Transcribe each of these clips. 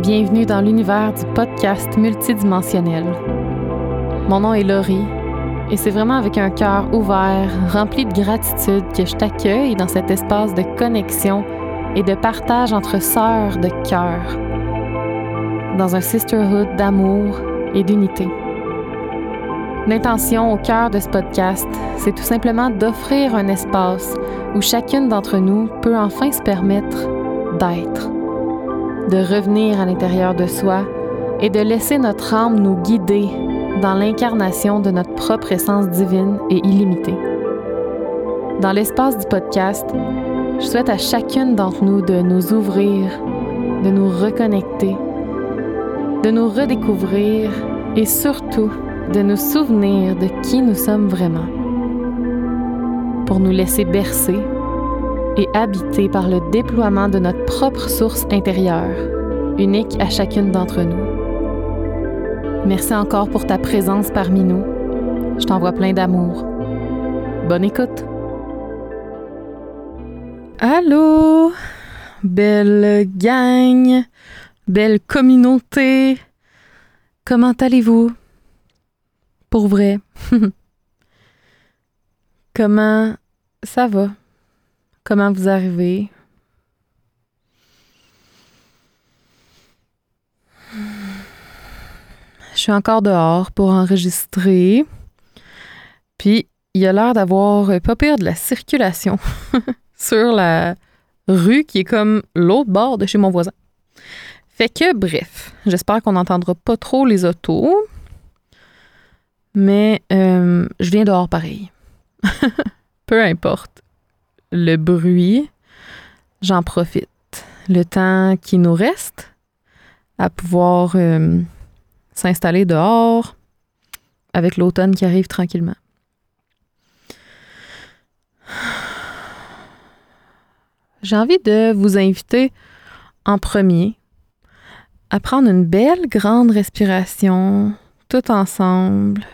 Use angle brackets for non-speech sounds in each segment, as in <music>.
Bienvenue dans l'univers du podcast multidimensionnel. Mon nom est Laurie et c'est vraiment avec un cœur ouvert, rempli de gratitude que je t'accueille dans cet espace de connexion et de partage entre sœurs de cœur, dans un sisterhood d'amour et d'unité. L'intention au cœur de ce podcast, c'est tout simplement d'offrir un espace où chacune d'entre nous peut enfin se permettre d'être de revenir à l'intérieur de soi et de laisser notre âme nous guider dans l'incarnation de notre propre essence divine et illimitée. Dans l'espace du podcast, je souhaite à chacune d'entre nous de nous ouvrir, de nous reconnecter, de nous redécouvrir et surtout de nous souvenir de qui nous sommes vraiment, pour nous laisser bercer et habité par le déploiement de notre propre source intérieure, unique à chacune d'entre nous. Merci encore pour ta présence parmi nous. Je t'envoie plein d'amour. Bonne écoute. Allô, belle gang, belle communauté. Comment allez-vous? Pour vrai. <laughs> Comment ça va? Comment vous arrivez? Je suis encore dehors pour enregistrer. Puis, il y a l'air d'avoir pas pire de la circulation <laughs> sur la rue qui est comme l'autre bord de chez mon voisin. Fait que, bref, j'espère qu'on n'entendra pas trop les autos. Mais euh, je viens dehors pareil. <laughs> Peu importe le bruit, j'en profite. Le temps qui nous reste à pouvoir euh, s'installer dehors avec l'automne qui arrive tranquillement. J'ai envie de vous inviter en premier à prendre une belle grande respiration tout ensemble.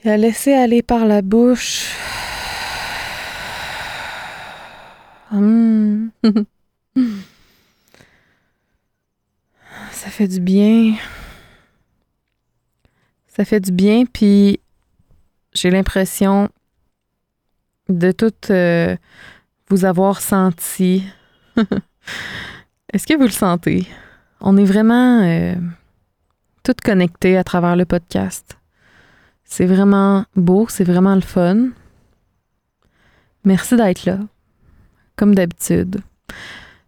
Puis à laisser aller par la bouche. Hum. Ça fait du bien. Ça fait du bien, puis j'ai l'impression de tout euh, vous avoir senti. <laughs> Est-ce que vous le sentez? On est vraiment euh, toutes connectées à travers le podcast. C'est vraiment beau, c'est vraiment le fun. Merci d'être là, comme d'habitude.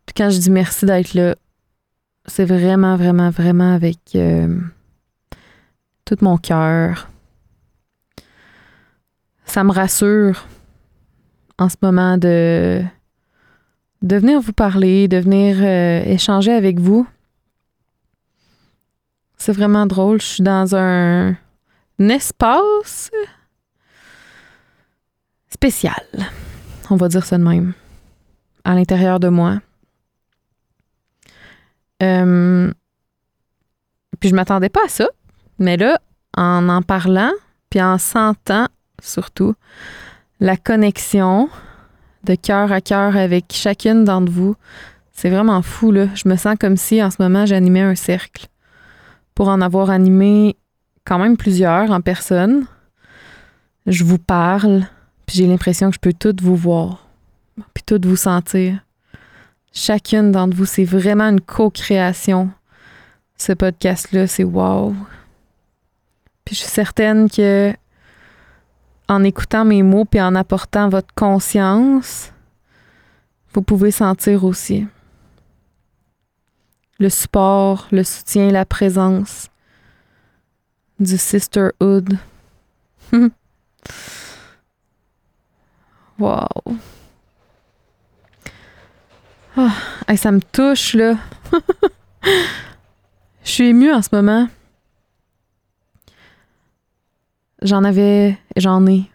Puis quand je dis merci d'être là, c'est vraiment, vraiment, vraiment avec euh, tout mon cœur. Ça me rassure en ce moment de, de venir vous parler, de venir euh, échanger avec vous. C'est vraiment drôle. Je suis dans un espace spécial. On va dire ça de même. À l'intérieur de moi. Euh, puis je m'attendais pas à ça. Mais là, en en parlant, puis en sentant surtout la connexion de cœur à cœur avec chacune d'entre vous, c'est vraiment fou, là. Je me sens comme si en ce moment j'animais un cercle. Pour en avoir animé quand même plusieurs en personne. Je vous parle, puis j'ai l'impression que je peux toutes vous voir, puis toutes vous sentir. Chacune d'entre vous, c'est vraiment une co-création. Ce podcast-là, c'est wow. Puis je suis certaine que en écoutant mes mots puis en apportant votre conscience, vous pouvez sentir aussi le support, le soutien, la présence du sisterhood. <laughs> wow. Oh, ça me touche, là. <laughs> Je suis émue en ce moment. J'en avais, j'en ai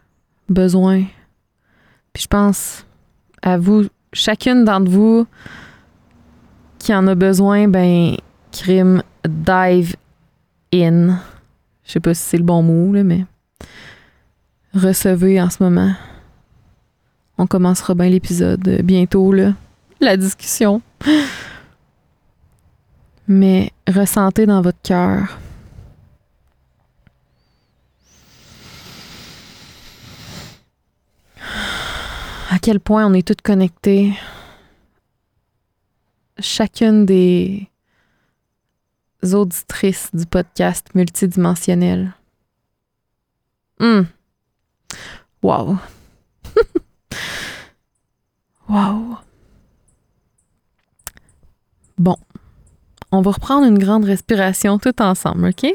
besoin. Puis je pense à vous, chacune d'entre vous qui en a besoin, ben, crime, dive in. Je sais pas si c'est le bon mot, là, mais recevez en ce moment. On commencera bien l'épisode bientôt, là. la discussion. Mais ressentez dans votre cœur. À quel point on est toutes connectées. Chacune des auditrices du podcast multidimensionnel. Hum. Wow. <laughs> wow. Bon. On va reprendre une grande respiration tout ensemble, OK?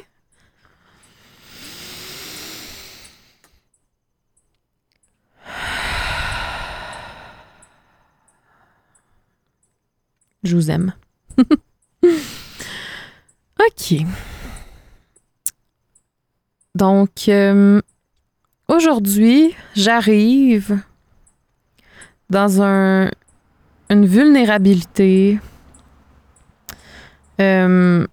Je vous aime. <laughs> Donc, euh, aujourd'hui, j'arrive dans un, une vulnérabilité, euh,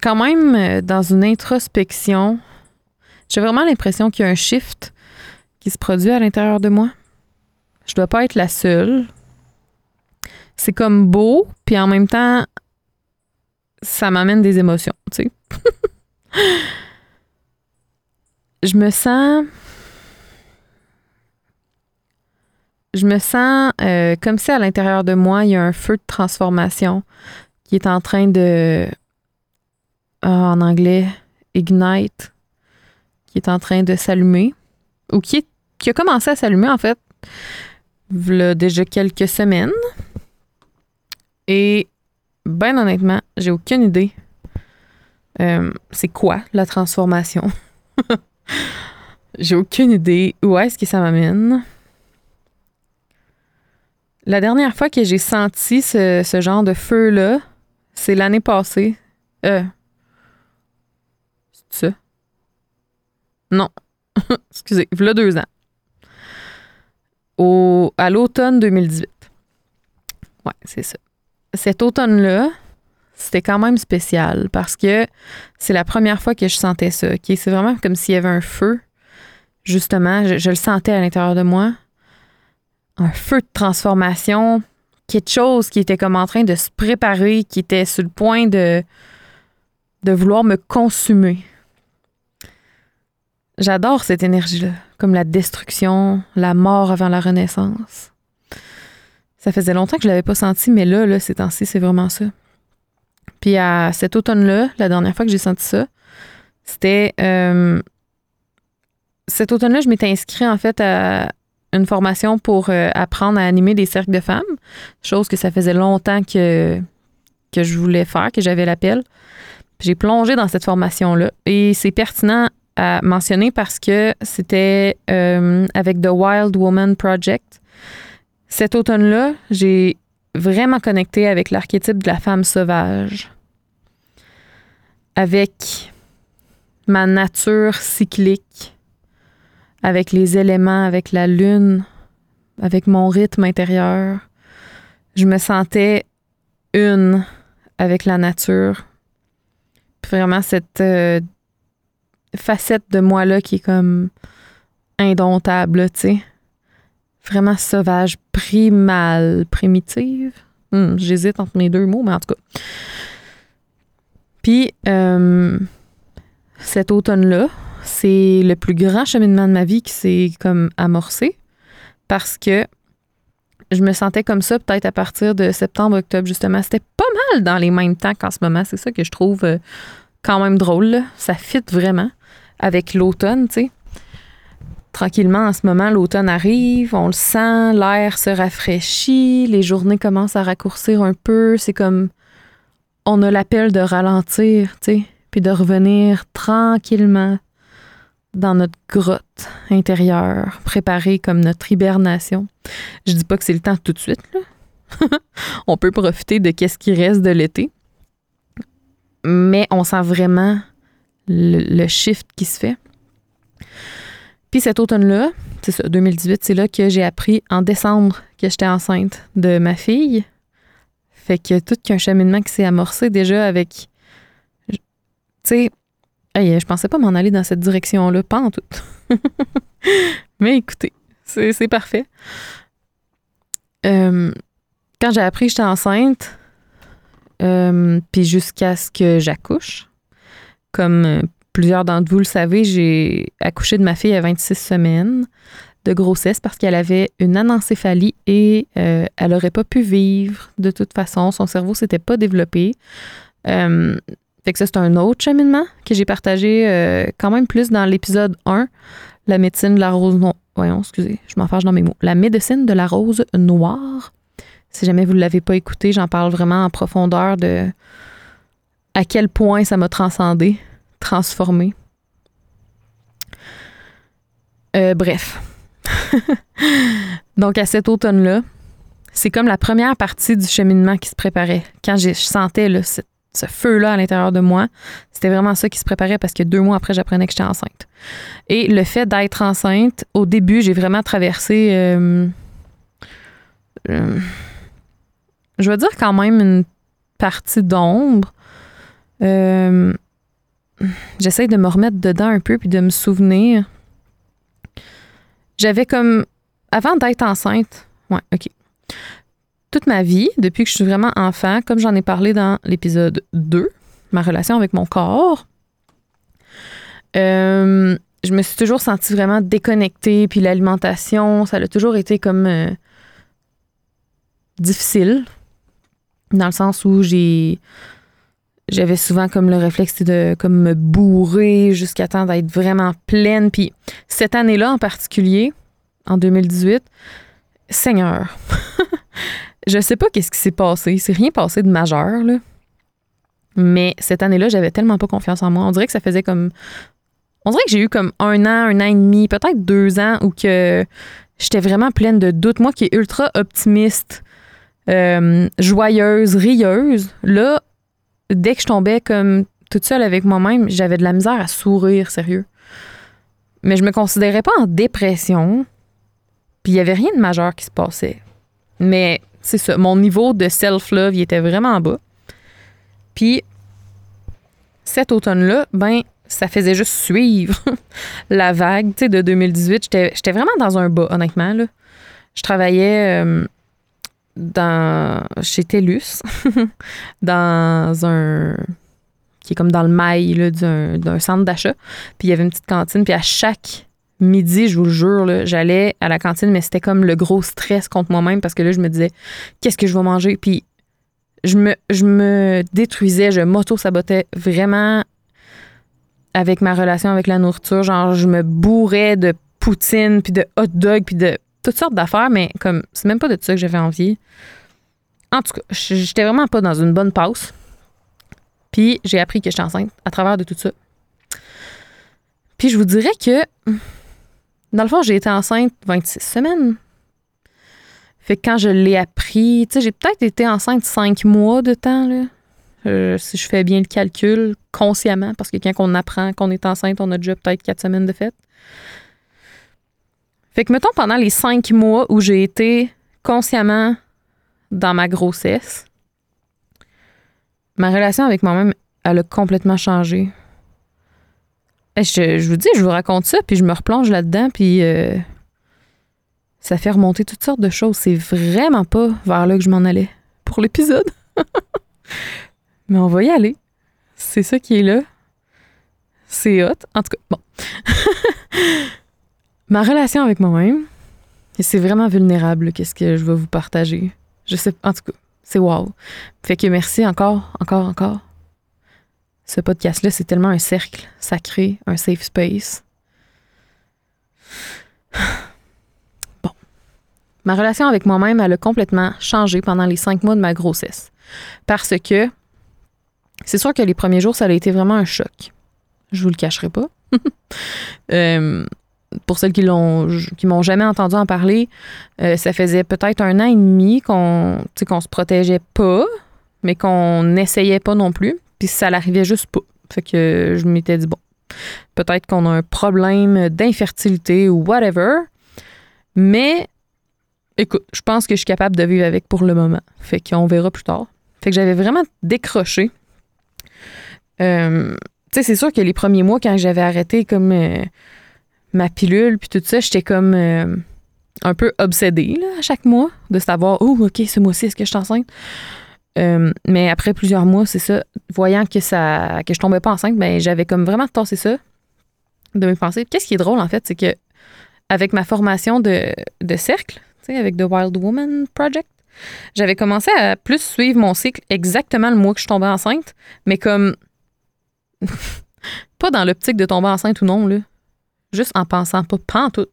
quand même dans une introspection. J'ai vraiment l'impression qu'il y a un shift qui se produit à l'intérieur de moi. Je dois pas être la seule. C'est comme beau, puis en même temps, ça m'amène des émotions, tu sais. <laughs> je me sens. Je me sens euh, comme si à l'intérieur de moi, il y a un feu de transformation qui est en train de. Ah, en anglais, ignite, qui est en train de s'allumer, ou qui, qui a commencé à s'allumer en fait, il y a déjà quelques semaines. Et ben honnêtement, j'ai aucune idée. Euh, c'est quoi la transformation? <laughs> j'ai aucune idée où est-ce que ça m'amène. La dernière fois que j'ai senti ce, genre de feu-là, c'est l'année passée. Euh. C'est ça? Non. <laughs> Excusez, a deux ans. Au, à l'automne 2018. Ouais, c'est ça cet automne-là, c'était quand même spécial parce que c'est la première fois que je sentais ça. C'est vraiment comme s'il y avait un feu. Justement, je, le sentais à l'intérieur de moi. Un feu de transformation. Quelque chose qui était comme en train de se préparer, qui était sur le point de, de vouloir me consumer. J'adore cette énergie-là, comme la destruction, la mort avant la renaissance. Ça faisait longtemps que je l'avais pas senti, mais là, là, ces temps-ci, c'est vraiment ça. Puis à cet automne-là, la dernière fois que j'ai senti ça, c'était euh, cet automne-là, je m'étais inscrite en fait à une formation pour euh, apprendre à animer des cercles de femmes, chose que ça faisait longtemps que, que je voulais faire, que j'avais l'appel. J'ai plongé dans cette formation-là et c'est pertinent à mentionner parce que c'était euh, avec The Wild Woman Project. Cet automne-là, j'ai vraiment connecté avec l'archétype de la femme sauvage, avec ma nature cyclique, avec les éléments, avec la lune, avec mon rythme intérieur. Je me sentais une avec la nature. vraiment cette euh, facette de moi-là qui est comme indomptable, tu sais vraiment sauvage, primale, primitive. Hmm, j'hésite entre mes deux mots, mais en tout cas. Puis, euh, cet automne-là, c'est le plus grand cheminement de ma vie qui s'est comme amorcé parce que je me sentais comme ça peut-être à partir de septembre, octobre, justement. C'était pas mal dans les mêmes temps qu'en ce moment. C'est ça que je trouve euh, quand même drôle. Ça fit vraiment avec l'automne, tu sais tranquillement, en ce moment, l'automne arrive, on le sent, l'air se rafraîchit, les journées commencent à raccourcir un peu. C'est comme on a l'appel de ralentir, tu sais, puis de revenir tranquillement dans notre grotte intérieure, préparée comme notre hibernation. Je dis pas que c'est le temps tout de suite, là. <laughs> on peut profiter de qu'est-ce qui reste de l'été. Mais on sent vraiment le shift qui se fait. Puis cet automne-là, c'est ça, 2018, c'est là que j'ai appris en décembre que j'étais enceinte de ma fille. Fait que tout qu'un cheminement qui s'est amorcé déjà avec. Tu sais, je pensais pas m'en aller dans cette direction-là, pas en tout. <laughs> Mais écoutez, c'est parfait. Euh, quand j'ai appris que j'étais enceinte, euh, puis jusqu'à ce que j'accouche, comme plusieurs d'entre vous le savez, j'ai accouché de ma fille à 26 semaines de grossesse parce qu'elle avait une anencéphalie et euh, elle n'aurait pas pu vivre de toute façon. Son cerveau s'était pas développé. Euh, fait que ça, c'est un autre cheminement que j'ai partagé euh, quand même plus dans l'épisode 1, la médecine de la rose noire. Voyons, excusez, je m'en fâche dans mes mots. La médecine de la rose noire. Si jamais vous ne l'avez pas écouté, j'en parle vraiment en profondeur de à quel point ça m'a transcendé, transformé. bref, <laughs> Donc, à cet automne-là, c'est comme la première partie du cheminement qui se préparait. Quand je sentais ce, feu-là à l'intérieur de moi, c'était vraiment ça qui se préparait parce que deux mois après, j'apprenais que j'étais enceinte. Et le fait d'être enceinte, au début, j'ai vraiment traversé, euh, euh, je veux dire quand même une partie d'ombre. Euh, j'essaie de me remettre dedans un peu puis de me souvenir j'avais comme. Avant d'être enceinte, ouais, OK. Toute ma vie, depuis que je suis vraiment enfant, comme j'en ai parlé dans l'épisode 2, ma relation avec mon corps, euh, je me suis toujours sentie vraiment déconnectée. Puis l'alimentation, ça a toujours été comme euh, difficile. Dans le sens où j'ai. J'avais souvent comme le réflexe de comme me bourrer jusqu'à temps d'être vraiment pleine. Puis cette année-là en particulier, en 2018, Seigneur, <laughs> je sais pas qu'est-ce qui s'est passé. C'est rien passé de majeur, là. Mais cette année-là, j'avais tellement pas confiance en moi. On dirait que ça faisait comme. On dirait que j'ai eu comme un an, un an et demi, peut-être deux ans où que j'étais vraiment pleine de doutes. Moi qui est ultra optimiste, euh, joyeuse, rieuse, là, dès que je tombais comme toute seule avec moi-même, j'avais de la misère à sourire, sérieux. Mais je me considérais pas en dépression. Puis il n'y avait rien de majeur qui se passait. Mais c'est ça, mon niveau de self-love, il était vraiment bas. Puis cet automne-là, ben, ça faisait juste suivre <laughs> la vague de 2018. J'étais vraiment dans un bas, honnêtement. Là. Je travaillais euh, dans, chez TELUS, <laughs> dans un. qui est comme dans le mail d'un centre d'achat. Puis il y avait une petite cantine. Puis à chaque midi, je vous le jure, j'allais à la cantine, mais c'était comme le gros stress contre moi-même parce que là, je me disais, qu'est-ce que je vais manger? Puis je me, je me détruisais, je m'auto-sabotais vraiment avec ma relation avec la nourriture. Genre, je me bourrais de poutine, puis de hot dog, puis de toutes sortes d'affaires, mais comme, c'est même pas de ça que j'avais envie. En tout cas, j'étais vraiment pas dans une bonne pause. Puis j'ai appris que j'étais enceinte à travers de tout ça. Puis je vous dirais que dans le fond, j'ai été enceinte 26 semaines. Fait que quand je l'ai appris, tu sais, j'ai peut-être été enceinte 5 mois de temps, là. Euh, si je fais bien le calcul, consciemment, parce que quand on apprend qu'on est enceinte, on a déjà peut-être 4 semaines de fête. Fait que, mettons, pendant les 5 mois où j'ai été consciemment dans ma grossesse, ma relation avec moi-même, elle a complètement changé. Je, vous dis, je vous raconte ça, puis je me replonge là-dedans, puis euh, ça fait remonter toutes sortes de choses. C'est vraiment pas vers là que je m'en allais pour l'épisode. <laughs> Mais on va y aller. C'est ça qui est là. C'est hot. En tout cas, bon. <laughs> Ma relation avec moi-même, c'est vraiment vulnérable, qu'est-ce que je vais vous partager. Je sais, en tout cas, c'est wow. Fait que merci encore, encore, encore ce podcast-là, c'est tellement un cercle sacré, un safe space. <sighs> Bon. Ma relation avec moi-même, elle a complètement changé pendant les cinq mois de ma grossesse. Parce que c'est sûr que les premiers jours, ça a été vraiment un choc. Je vous le cacherai pas. <laughs> Euh, pour celles qui l'ont qui m'ont jamais entendu en parler, euh, ça faisait peut-être un an et demi qu'on qu'on se protégeait pas, mais qu'on n'essayait pas non plus. Puis ça l'arrivait juste pas. Fait que je m'étais dit, bon, peut-être qu'on a un problème d'infertilité ou whatever. Mais écoute, je pense que je suis capable de vivre avec pour le moment. Fait qu'on verra plus tard. Fait que j'avais vraiment décroché. Euh, tu sais, c'est sûr que les premiers mois, quand j'avais arrêté comme euh, ma pilule puis tout ça, j'étais comme. Euh, un peu obsédée à chaque mois de savoir, oh, OK, ce mois-ci, est-ce que je suis enceinte? Euh, mais après plusieurs mois, c'est ça, voyant que ça que je tombais pas enceinte, ben, j'avais comme vraiment tassé ça de mes pensées. Qu'est-ce qui est drôle, en fait, c'est que avec ma formation de, de cercle, avec The Wild Woman Project, j'avais commencé à plus suivre mon cycle exactement le mois que je tombais enceinte, mais comme <laughs> pas dans l'optique de tomber enceinte ou non, là. Juste en pensant pas, tout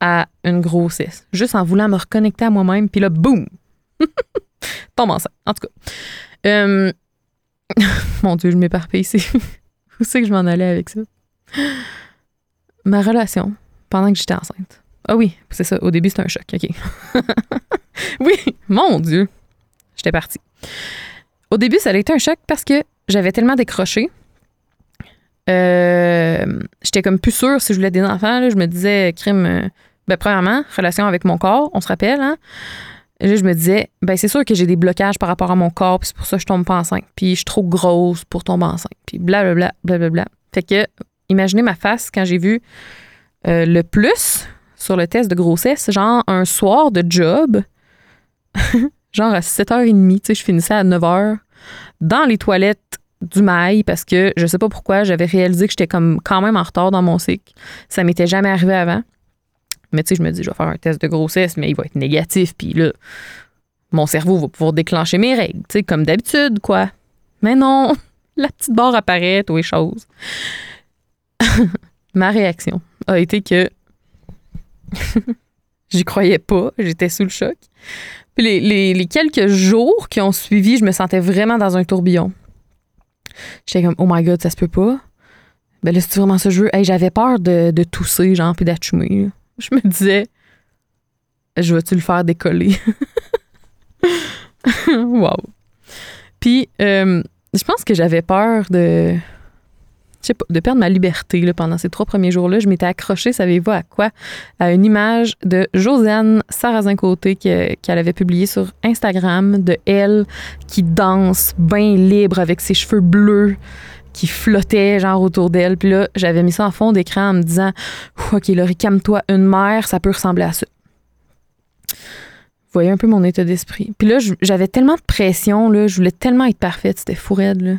à une grossesse. Juste en voulant me reconnecter à moi-même, puis là, boum! <laughs> tombe enceinte. En tout cas. Euh, <laughs> mon Dieu, je m'éparpille ici. <laughs> Où c'est que je m'en allais avec ça? Ma relation pendant que j'étais enceinte. Ah oui, c'est ça. Au début, c'était un choc. OK. oui, mon Dieu. J'étais partie. Au début, ça a été un choc parce que j'avais tellement décroché. Euh, j'étais comme plus sûre si je voulais des enfants. je me disais, crime, euh, ben, premièrement, relation avec mon corps, on se rappelle, hein? là, je me disais, ben c'est sûr que j'ai des blocages par rapport à mon corps, puis c'est pour ça que je tombe pas enceinte. Puis je suis trop grosse pour tomber enceinte. Puis blablabla, blablabla. Fait que, imaginez ma face quand j'ai vu euh, le plus sur le test de grossesse, genre un soir de job, <laughs> genre à 7h30, tu sais, je finissais à 9h, dans les toilettes du mail parce que je sais pas pourquoi, j'avais réalisé que j'étais comme quand même en retard dans mon cycle. Ça m'était jamais arrivé avant. Mais tu sais, je me dis, je vais faire un test de grossesse, mais il va être négatif. Puis là, mon cerveau va pouvoir déclencher mes règles, tu sais, comme d'habitude, quoi. Mais non, <laughs> la petite barre apparaît, ou les choses. <laughs> Ma réaction a été que <laughs> j'y croyais pas, j'étais sous le choc. Puis les, quelques jours qui ont suivi, je me sentais vraiment dans un tourbillon. J'étais comme, oh my god, ça se peut pas. Ben là, c'est vraiment ça que je veux. Hey, j'avais peur de, de tousser, genre, puis d'achoumer je me disais, je vais-tu le faire décoller? <laughs> wow. Puis, euh, je pense que j'avais peur de. De perdre ma liberté là, pendant ces trois premiers jours-là. Je m'étais accrochée, savez-vous à quoi? À une image de Josiane Sarrazin-Côté qu'elle avait publiée sur Instagram de elle qui danse bien libre avec ses cheveux bleus qui flottait genre autour d'elle. Puis là, j'avais mis ça en fond d'écran en me disant OK, Laurie, calme-toi, une mère, ça peut ressembler à ça. Voyez un peu mon état d'esprit. Puis là, j'avais tellement de pression, là, je voulais tellement être parfaite, c'était fou raide, là.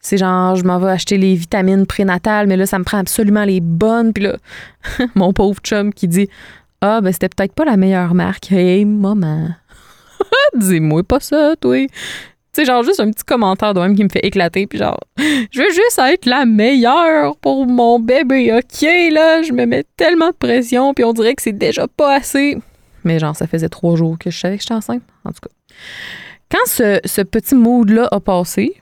C'est genre, je m'en vais acheter les vitamines prénatales, mais là, ça me prend absolument les bonnes. Puis là, <laughs> mon pauvre chum qui dit Ah, ben, c'était peut-être pas la meilleure marque. Hey, maman. <laughs> Dis-moi pas ça, toi. C'est genre juste un petit commentaire de même qui me fait éclater. Puis genre, je veux juste être la meilleure pour mon bébé, OK? Là, je me mets tellement de pression, puis on dirait que c'est déjà pas assez. Mais genre, ça faisait trois jours que je savais que j'étais enceinte, en tout cas. Quand ce, petit mood-là a passé,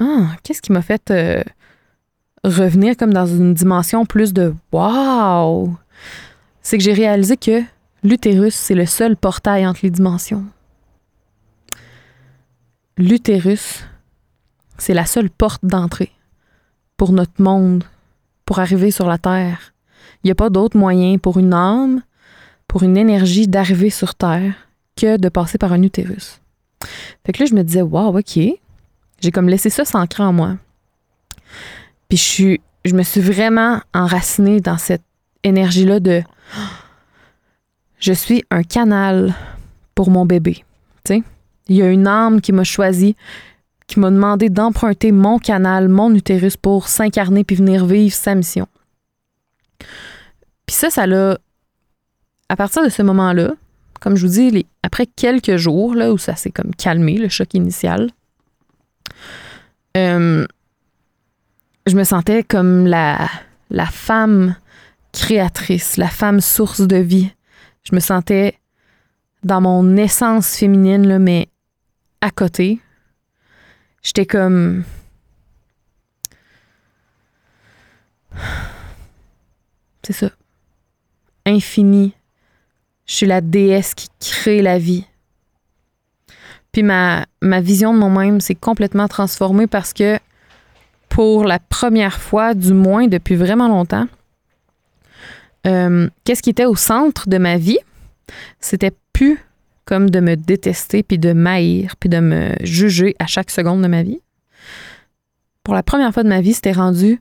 ah, qu'est-ce qui m'a fait euh, revenir comme dans une dimension plus de wow? C'est que j'ai réalisé que l'utérus, c'est le seul portail entre les dimensions l'utérus, c'est la seule porte d'entrée pour notre monde, pour arriver sur la Terre. Il n'y a pas d'autre moyen pour une âme, pour une énergie d'arriver sur Terre que de passer par un utérus. Fait que là, je me disais, wow, OK. J'ai comme laissé ça s'ancrer en moi. Puis je, suis, je me suis vraiment enracinée dans cette énergie-là de <gasps> je suis un canal pour mon bébé. Il y a une âme qui m'a choisi, qui m'a demandé d'emprunter mon canal, mon utérus pour s'incarner puis venir vivre sa mission. Puis ça, ça l'a. À partir de ce moment-là, comme je vous dis, après quelques jours là, où ça s'est comme calmé, le choc initial, euh, je me sentais comme la, la femme créatrice, la femme source de vie. Je me sentais dans mon essence féminine, là, mais à côté. J'étais comme. C'est ça. Infini. Je suis la déesse qui crée la vie. Puis ma, vision de moi-même s'est complètement transformée parce que pour la première fois, du moins depuis vraiment longtemps, euh, qu'est-ce qui était au centre de ma vie? C'était plus comme de me détester, puis de m'haïr, puis de me juger à chaque seconde de ma vie. Pour la première fois de ma vie, c'était rendu,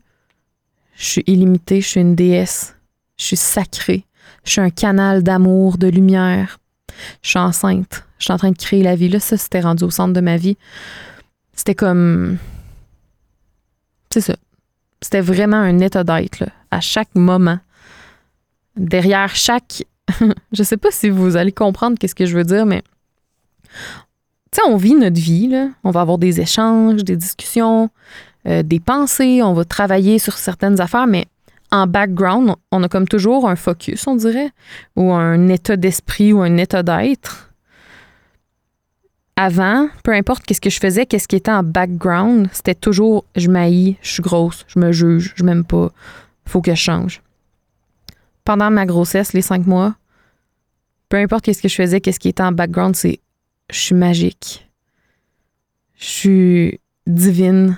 je suis illimitée, je suis une déesse. Je suis sacrée. Je suis un canal d'amour, de lumière. Je suis enceinte. Je suis en train de créer la vie. Là, ça, c'était rendu au centre de ma vie. C'était comme. C'est ça. C'était vraiment un état d'être, à chaque moment. Derrière chaque. <laughs> je sais pas si vous allez comprendre qu'est-ce que je veux dire, mais. Tu sais, on vit notre vie, là. On va avoir des échanges, des discussions, euh, des pensées, on va travailler sur certaines affaires, mais en background, on a comme toujours un focus, on dirait, ou un état d'esprit ou un état d'être. Avant, peu importe qu'est-ce que je faisais, qu'est-ce qui était en background, c'était toujours je m'haïs, je suis grosse, je me juge, je m'aime pas, faut que je change. Pendant ma grossesse, les cinq mois, peu importe qu'est-ce que je faisais, qu'est-ce qui était en background, c'est je suis magique, je suis divine,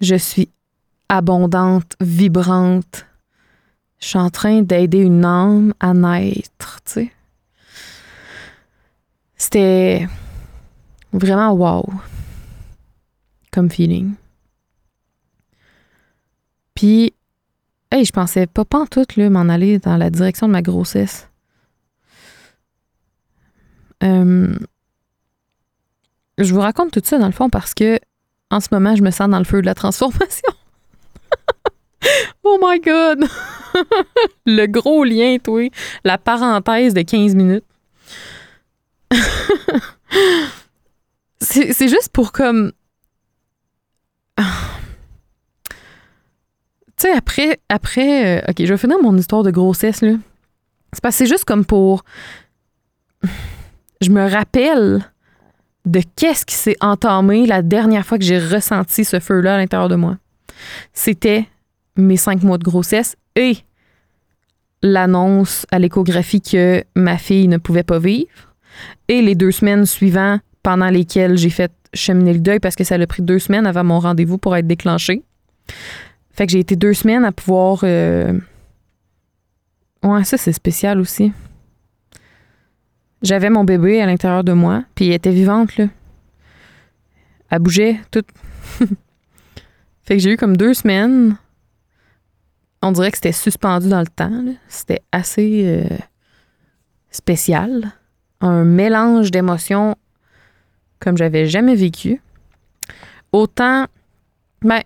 je suis abondante, vibrante. Je suis en train d'aider une âme à naître, tu sais. C'était vraiment wow comme feeling. Puis, hey, je pensais pas, tout, m'en aller dans la direction de ma grossesse. Euh, je vous raconte tout ça dans le fond parce que en ce moment, je me sens dans le feu de la transformation. <laughs> oh my God! <laughs> le gros lien, toi. La parenthèse de 15 minutes. <laughs> c'est juste pour comme. <sighs> tu sais, après, après. Euh, ok, je vais finir mon histoire de grossesse, là. C'est parce que c'est juste comme pour. Je me rappelle de qu'est-ce qui s'est entamé la dernière fois que j'ai ressenti ce feu-là à l'intérieur de moi. C'était mes cinq mois de grossesse et l'annonce à l'échographie que ma fille ne pouvait pas vivre et les deux semaines suivantes pendant lesquelles j'ai fait cheminer le deuil parce que ça a pris deux semaines avant mon rendez-vous pour être déclenché. Fait que j'ai été deux semaines à pouvoir... Euh, ouais, ça c'est spécial aussi. J'avais mon bébé à l'intérieur de moi, puis elle était vivante, là. Elle bougeait, tout. <laughs> fait que j'ai eu comme deux semaines. On dirait que c'était suspendu dans le temps. C'était assez euh, spécial. Un mélange d'émotions comme j'avais jamais vécu. Autant, ben,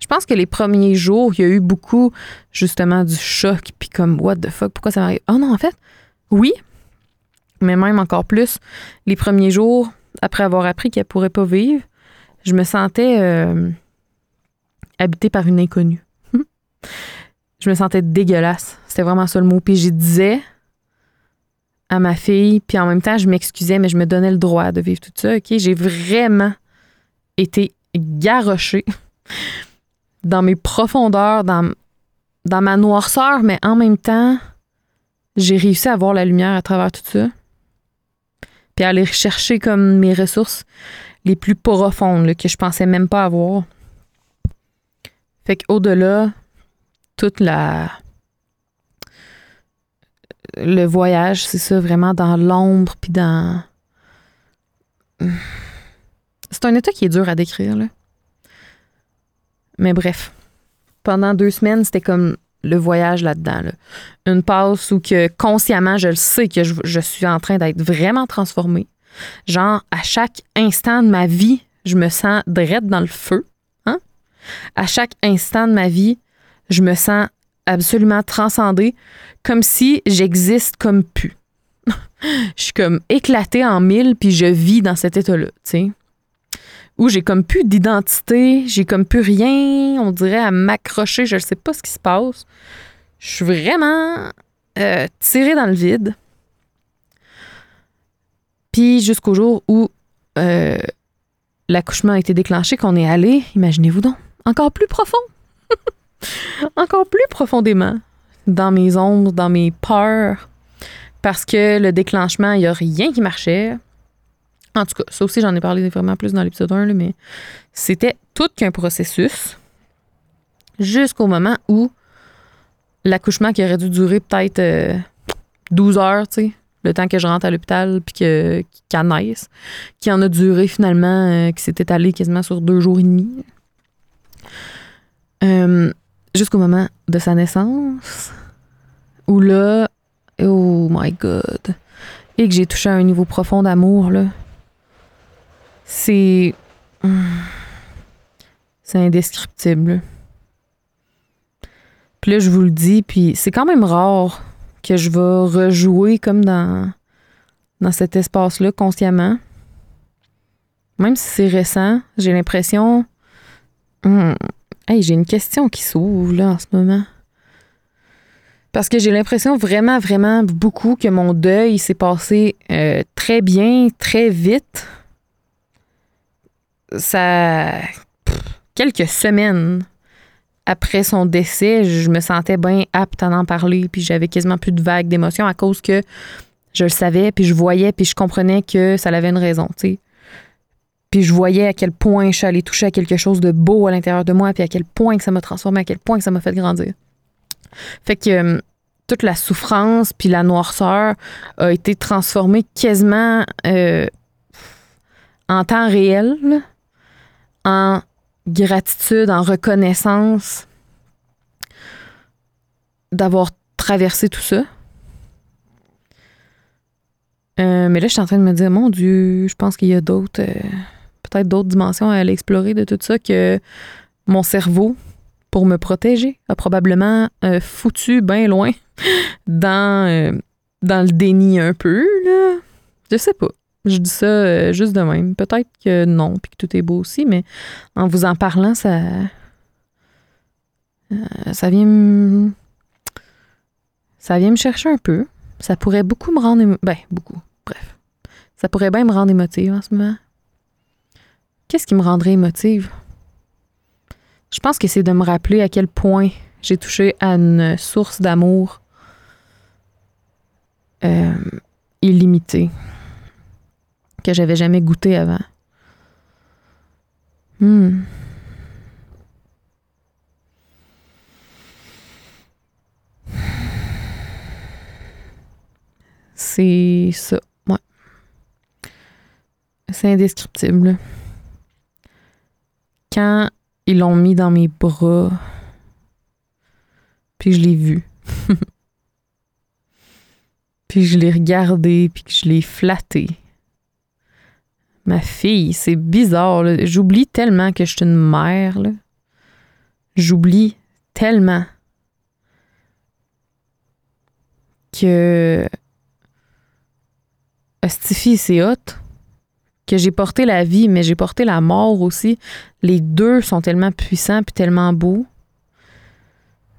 je pense que les premiers jours, il y a eu beaucoup, justement, du choc, puis comme, what the fuck, pourquoi ça m'arrive? Oh non, en fait, oui, mais même encore plus, les premiers jours, après avoir appris qu'elle pourrait pas vivre, je me sentais euh, habitée par une inconnue. Je me sentais dégueulasse. C'était vraiment ça le mot. Puis je disais à ma fille, puis en même temps, je m'excusais, mais je me donnais le droit de vivre tout ça. J'ai vraiment été garochée <laughs> dans mes profondeurs, dans, dans ma noirceur, mais en même temps, j'ai réussi à voir la lumière à travers tout ça puis aller chercher comme mes ressources les plus profondes que je pensais même pas avoir. Fait qu'au-delà, toute la. Le voyage, c'est ça, vraiment dans l'ombre, puis dans. C'est un état qui est dur à décrire, là. Mais bref. Pendant deux semaines, c'était comme le voyage là-dedans. Une passe où que consciemment, je le sais que je, suis en train d'être vraiment transformée. Genre, à chaque instant de ma vie, je me sens drette dans le feu. Hein? À chaque instant de ma vie, je me sens absolument transcendée, comme si j'existe comme pu. <laughs> je suis comme éclatée en mille, puis je vis dans cet état-là, tu sais où j'ai comme plus d'identité, j'ai comme plus rien, on dirait, à m'accrocher, je ne sais pas ce qui se passe. Je suis vraiment euh, tirée dans le vide. Puis jusqu'au jour où euh, l'accouchement a été déclenché, qu'on est allé, imaginez-vous donc, encore plus profond. Encore plus profondément dans mes ombres, dans mes peurs. Parce que le déclenchement, il n'y a rien qui marchait. En tout cas, ça aussi, j'en ai parlé vraiment plus dans l'épisode 1, mais c'était tout qu'un processus jusqu'au moment où l'accouchement qui aurait dû durer peut-être 12 euh, heures, tu sais, le temps que je rentre à l'hôpital puis que qu'elle naisse, qui en a duré finalement, euh, qui s'est étalé quasiment sur deux jours et demi. Euh, jusqu'au moment de sa naissance, où là, oh my god, et que j'ai touché à un niveau profond d'amour, là, c'est. C'est indescriptible. Puis là, je vous le dis, puis c'est quand même rare que je vais rejouer comme dans, dans cet espace-là consciemment. Même si c'est récent, j'ai l'impression. Hmm, hey, j'ai une question qui s'ouvre là en ce moment. Parce que j'ai l'impression vraiment, vraiment beaucoup que mon deuil s'est passé euh, très bien, très vite. Ça. quelques semaines après son décès, je me sentais bien apte à en parler, puis j'avais quasiment plus de vagues d'émotions à cause que je le savais, puis je voyais, puis je comprenais que ça avait une raison, tu sais. Puis je voyais à quel point je suis allée toucher à quelque chose de beau à l'intérieur de moi, puis à quel point que ça m'a transformé, à quel point que ça m'a fait grandir. Fait que euh, toute la souffrance puis la noirceur a été transformée quasiment euh, en temps réel, en gratitude, en reconnaissance d'avoir traversé tout ça. Euh, mais là, je suis en train de me dire, mon Dieu, je pense qu'il y a d'autres, peut-être d'autres dimensions à aller explorer de tout ça que mon cerveau, pour me protéger, a probablement euh, foutu bien loin <laughs> dans, dans le déni un peu. Là. Je sais pas. Je dis ça euh, juste de même. Peut-être que non, puis que tout est beau aussi, mais en vous en parlant, ça. Euh, ça vient me. Ça vient me chercher un peu. Ça pourrait beaucoup me rendre. Ben, beaucoup. Bref. Ça pourrait bien me rendre émotive en ce moment. Qu'est-ce qui me rendrait émotive? Je pense que c'est de me rappeler à quel point j'ai touché à une source d'amour euh, illimitée que j'avais jamais goûté avant. Hmm. C'est ça, ouais. C'est indescriptible. Quand ils l'ont mis dans mes bras, puis je l'ai vu. <laughs> puis je l'ai regardé, puis je l'ai flatté. Ma fille, c'est bizarre. J'oublie tellement que je suis une mère. J'oublie tellement que Stifi, c'est hot. Que j'ai porté la vie, mais j'ai porté la mort aussi. Les deux sont tellement puissants puis tellement beaux.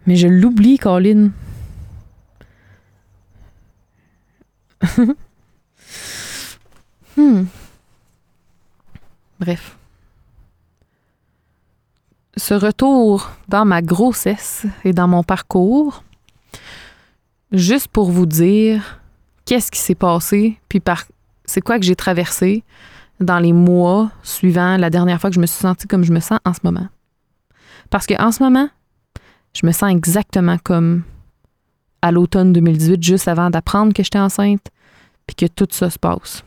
Mais je l'oublie, Colin. <laughs> hmm. Bref. Ce retour dans ma grossesse et dans mon parcours, juste pour vous dire qu'est-ce qui s'est passé, puis par c'est quoi que j'ai traversé dans les mois suivant la dernière fois que je me suis sentie comme je me sens en ce moment. Parce qu'en ce moment, je me sens exactement comme à l'automne 2018, juste avant d'apprendre que j'étais enceinte, puis que tout ça se passe.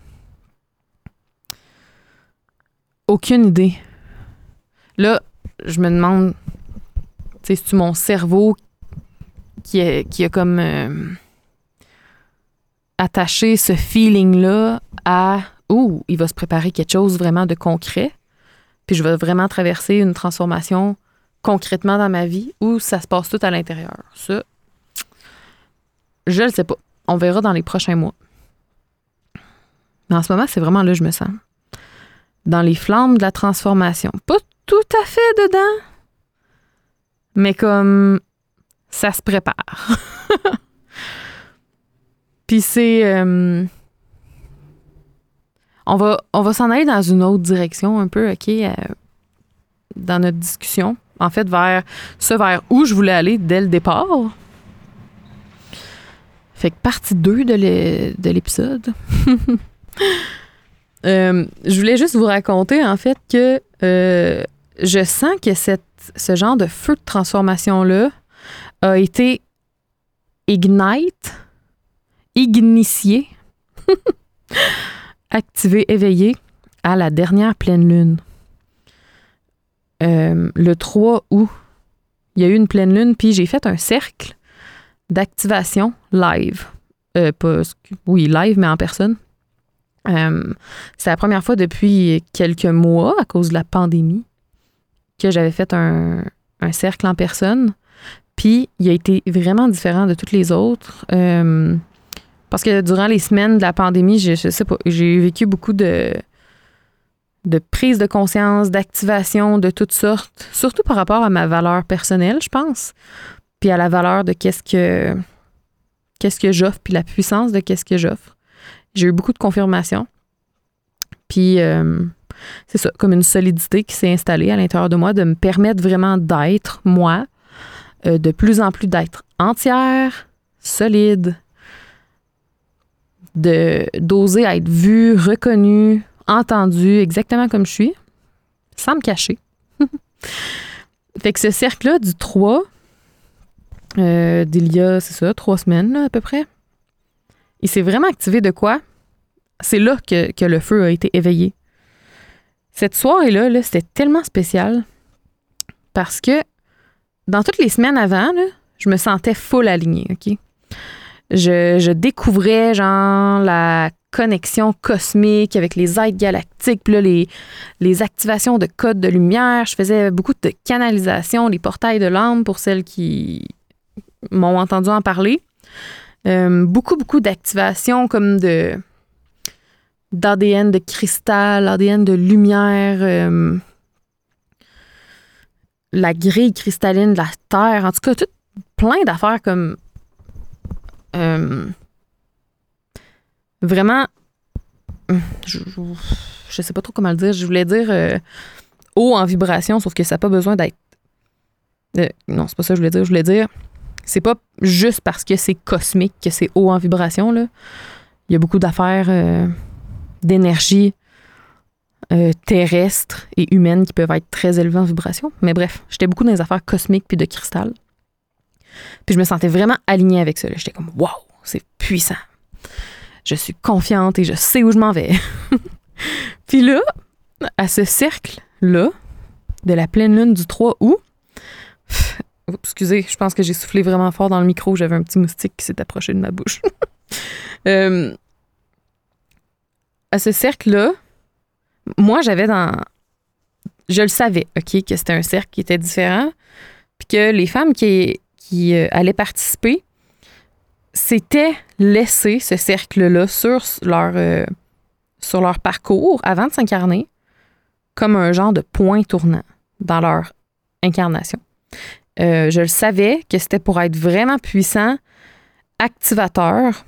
Aucune idée. Là, je me demande, c'est mon cerveau qui, qui a comme euh, attaché ce feeling-là à où il va se préparer quelque chose vraiment de concret, puis je vais vraiment traverser une transformation concrètement dans ma vie ou ça se passe tout à l'intérieur. Ça, je le sais pas. On verra dans les prochains mois. Mais en ce moment, c'est vraiment là que je me sens dans les flammes de la transformation. Pas tout à fait dedans, mais comme ça se prépare. <laughs> Puis c'est... Euh, on va, s'en aller dans une autre direction un peu, OK, euh, dans notre discussion. En fait, vers ce vers où je voulais aller dès le départ. Fait que partie 2 de l'épisode. <laughs> Euh, je voulais juste vous raconter, en fait, que euh, je sens que ce genre de feu de transformation-là a été ignite, ignitié, <laughs> activé, éveillé à la dernière pleine lune. Euh, le 3 août, il y a eu une pleine lune, puis j'ai fait un cercle d'activation live. Euh, oui, live, mais en personne. Euh, c'est la première fois depuis quelques mois, à cause de la pandémie, que j'avais fait un, cercle en personne. Puis, il a été vraiment différent de toutes les autres. Parce que durant les semaines de la pandémie, je, sais pas, j'ai vécu beaucoup de, de prise de conscience, d'activation de toutes sortes, surtout par rapport à ma valeur personnelle, je pense, puis à la valeur de qu'est-ce que qu'est-ce que j'offre, puis la puissance de qu'est-ce que j'offre. J'ai eu beaucoup de confirmations. Puis euh, c'est ça, comme une solidité qui s'est installée à l'intérieur de moi, de me permettre vraiment d'être moi, euh, de plus en plus d'être entière, solide, de d'oser être vue, reconnue, entendue exactement comme je suis, sans me cacher. <laughs> fait que ce cercle-là du 3, euh, d'il y a, c'est ça, trois semaines à peu près, il s'est vraiment activé de quoi? C'est là que, le feu a été éveillé. Cette soirée-là, -là, c'était tellement spécial parce que dans toutes les semaines avant, je me sentais full alignée, OK? Je, découvrais, genre, la connexion cosmique avec les aides galactiques, puis là, les, les activations de codes de lumière. Je faisais beaucoup de canalisation, les portails de l'âme pour celles qui m'ont entendu en parler. Euh, beaucoup, beaucoup d'activations comme de d'ADN de cristal, ADN de lumière, euh, la grille cristalline de la Terre, en tout cas, tout, plein d'affaires comme euh, vraiment, je, sais pas trop comment le dire, je voulais dire haut en vibration, sauf que ça n'a pas besoin d'être. non, c'est pas ça que je voulais dire. Je voulais dire c'est pas juste parce que c'est cosmique que c'est haut en vibration. Là. Il y a beaucoup d'affaires euh, d'énergie euh, terrestre et humaine qui peuvent être très élevées en vibration. Mais bref, j'étais beaucoup dans les affaires cosmiques puis de cristal. Puis je me sentais vraiment alignée avec ça. J'étais comme, waouh, c'est puissant. Je suis confiante et je sais où je m'en vais. <laughs> puis là, à ce cercle-là, de la pleine lune du 3 août, excusez, je pense que j'ai soufflé vraiment fort dans le micro. J'avais un petit moustique qui s'est approché de ma bouche. <laughs> Euh, à ce cercle-là, moi, j'avais dans. Je le savais, OK, que c'était un cercle qui était différent. Puis que les femmes qui, qui euh, allaient participer s'étaient laissées ce cercle-là sur leur, euh, sur leur parcours avant de s'incarner comme un genre de point tournant dans leur incarnation. Euh, je le savais que c'était pour être vraiment puissant, activateur,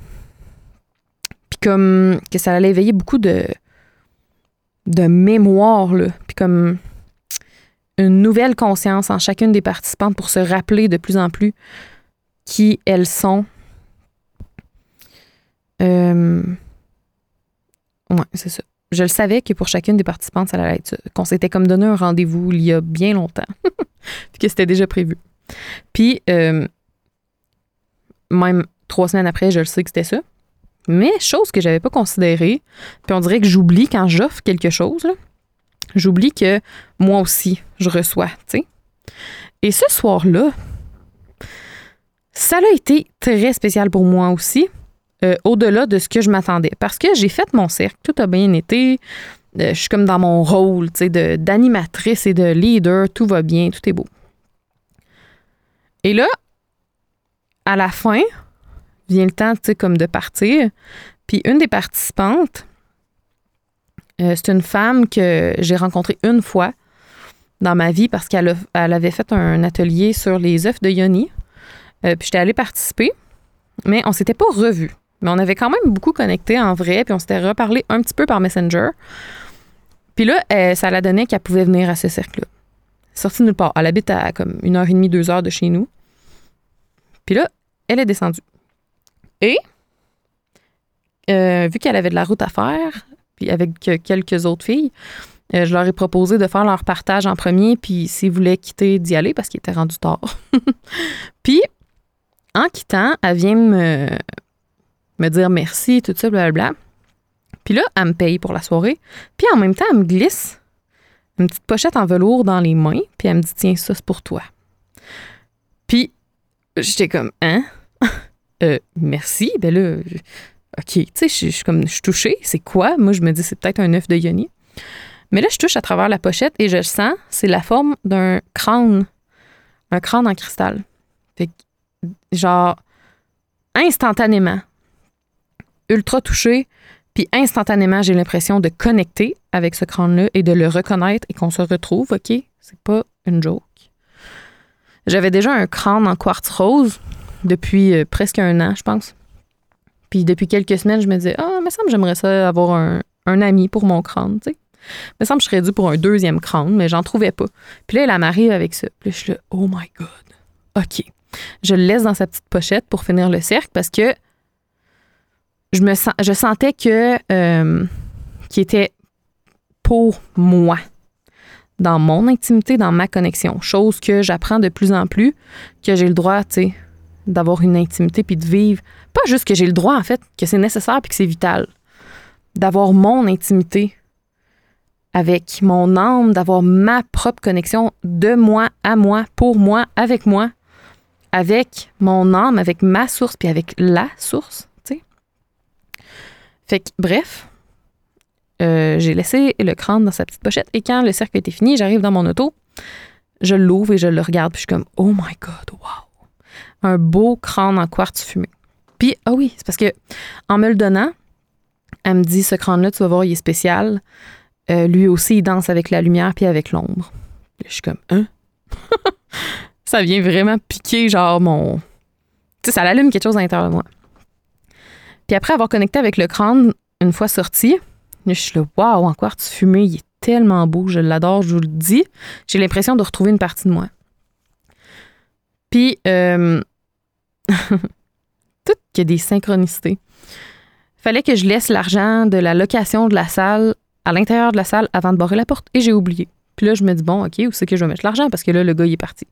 puis comme que ça allait éveiller beaucoup de, de mémoire, puis comme une nouvelle conscience en chacune des participantes pour se rappeler de plus en plus qui elles sont. Euh, ouais, c'est ça. Je le savais que pour chacune des participantes, ça allait être ça. Qu'on s'était comme donné un rendez-vous il y a bien longtemps. <laughs> puis que c'était déjà prévu. Puis, euh, même trois semaines après, je le sais que c'était ça. Mais chose que j'avais pas considérée, puis on dirait que j'oublie quand j'offre quelque chose, j'oublie que moi aussi, je reçois, tu sais. Et ce soir-là, ça a été très spécial pour moi aussi, euh, au-delà de ce que je m'attendais. Parce que j'ai fait mon cercle, tout a bien été. Euh, je suis comme dans mon rôle, tu sais, d'animatrice et de leader, tout va bien, tout est beau. Et là, à la fin, vient le temps, tu sais, comme de partir. Puis une des participantes, euh, c'est une femme que j'ai rencontrée une fois dans ma vie parce qu'elle avait fait un atelier sur les œufs de Yoni. Euh, puis j'étais allée participer, mais on s'était pas revus. Mais on avait quand même beaucoup connecté en vrai, puis on s'était reparlé un petit peu par Messenger. Puis là, euh, ça l'a donné qu'elle pouvait venir à ce cercle-là sortie nulle part. Elle habite à comme une heure et demie, deux heures de chez nous. Puis là, elle est descendue. Et, vu qu'elle avait de la route à faire, puis avec quelques autres filles, euh, je leur ai proposé de faire leur partage en premier, puis s'ils voulaient quitter, d'y aller parce qu'il était rendu tard. <laughs> puis, en quittant, elle vient me, me dire merci, tout ça, blablabla. Puis là, elle me paye pour la soirée. Puis en même temps, elle me glisse une petite pochette en velours dans les mains, puis elle me dit Tiens, ça, c'est pour toi. Puis j'étais comme Hein? <laughs> Euh, merci? Ben là, OK, tu sais, je suis comme, je suis touchée. C'est quoi? Moi, je me dis, c'est peut-être un œuf de yoni. Mais là, je touche à travers la pochette et je sens, c'est la forme d'un crâne. Un crâne en cristal. Fait genre, instantanément, ultra touché, puis instantanément, j'ai l'impression de connecter avec ce crâne-là et de le reconnaître et qu'on se retrouve, OK? C'est pas une joke. J'avais déjà un crâne en quartz rose depuis euh, presque un an, je pense. Puis depuis quelques semaines, je me disais, ah, me semble j'aimerais ça avoir un, ami pour mon crâne, tu sais. Me semble que je serais dû pour un deuxième crâne, mais j'en trouvais pas. Puis là, elle m'arrive avec ça. Puis là, je suis là, oh my God. OK. Je le laisse dans sa petite pochette pour finir le cercle parce que je me sens, je sentais que euh, qui était pour moi dans mon intimité, dans ma connexion, chose que j'apprends de plus en plus que j'ai le droit, tu sais, d'avoir une intimité puis de vivre pas juste que j'ai le droit en fait, que c'est nécessaire puis que c'est vital d'avoir mon intimité avec mon âme, d'avoir ma propre connexion de moi à moi, pour moi, avec moi, avec mon âme, avec ma source, puis avec la source, tu sais. Fait que, bref, euh, j'ai laissé le crâne dans sa petite pochette et quand le cercle était fini, j'arrive dans mon auto, je l'ouvre et je le regarde, puis je suis comme, oh my God, wow! Un beau crâne en quartz fumé. Puis, ah oui, c'est parce que en me le donnant, elle me dit, ce crâne-là, tu vas voir, il est spécial. Euh, lui aussi, il danse avec la lumière puis avec l'ombre. Je suis comme, hein? <laughs> ça vient vraiment piquer, genre, mon. Tu sais, ça allume quelque chose à l'intérieur de moi. Puis après avoir connecté avec le crâne, une fois sorti, je suis là, waouh, encore tu fumé, il est tellement beau, je l'adore, je vous le dis. J'ai l'impression de retrouver une partie de moi. Puis, euh, <laughs> tout qu'il des synchronicités. Fallait que je laisse l'argent de la location de la salle à l'intérieur de la salle avant de barrer la porte et j'ai oublié. Puis là, je me dis, bon, OK, où c'est que je vais mettre l'argent? Parce que là, le gars, il est parti.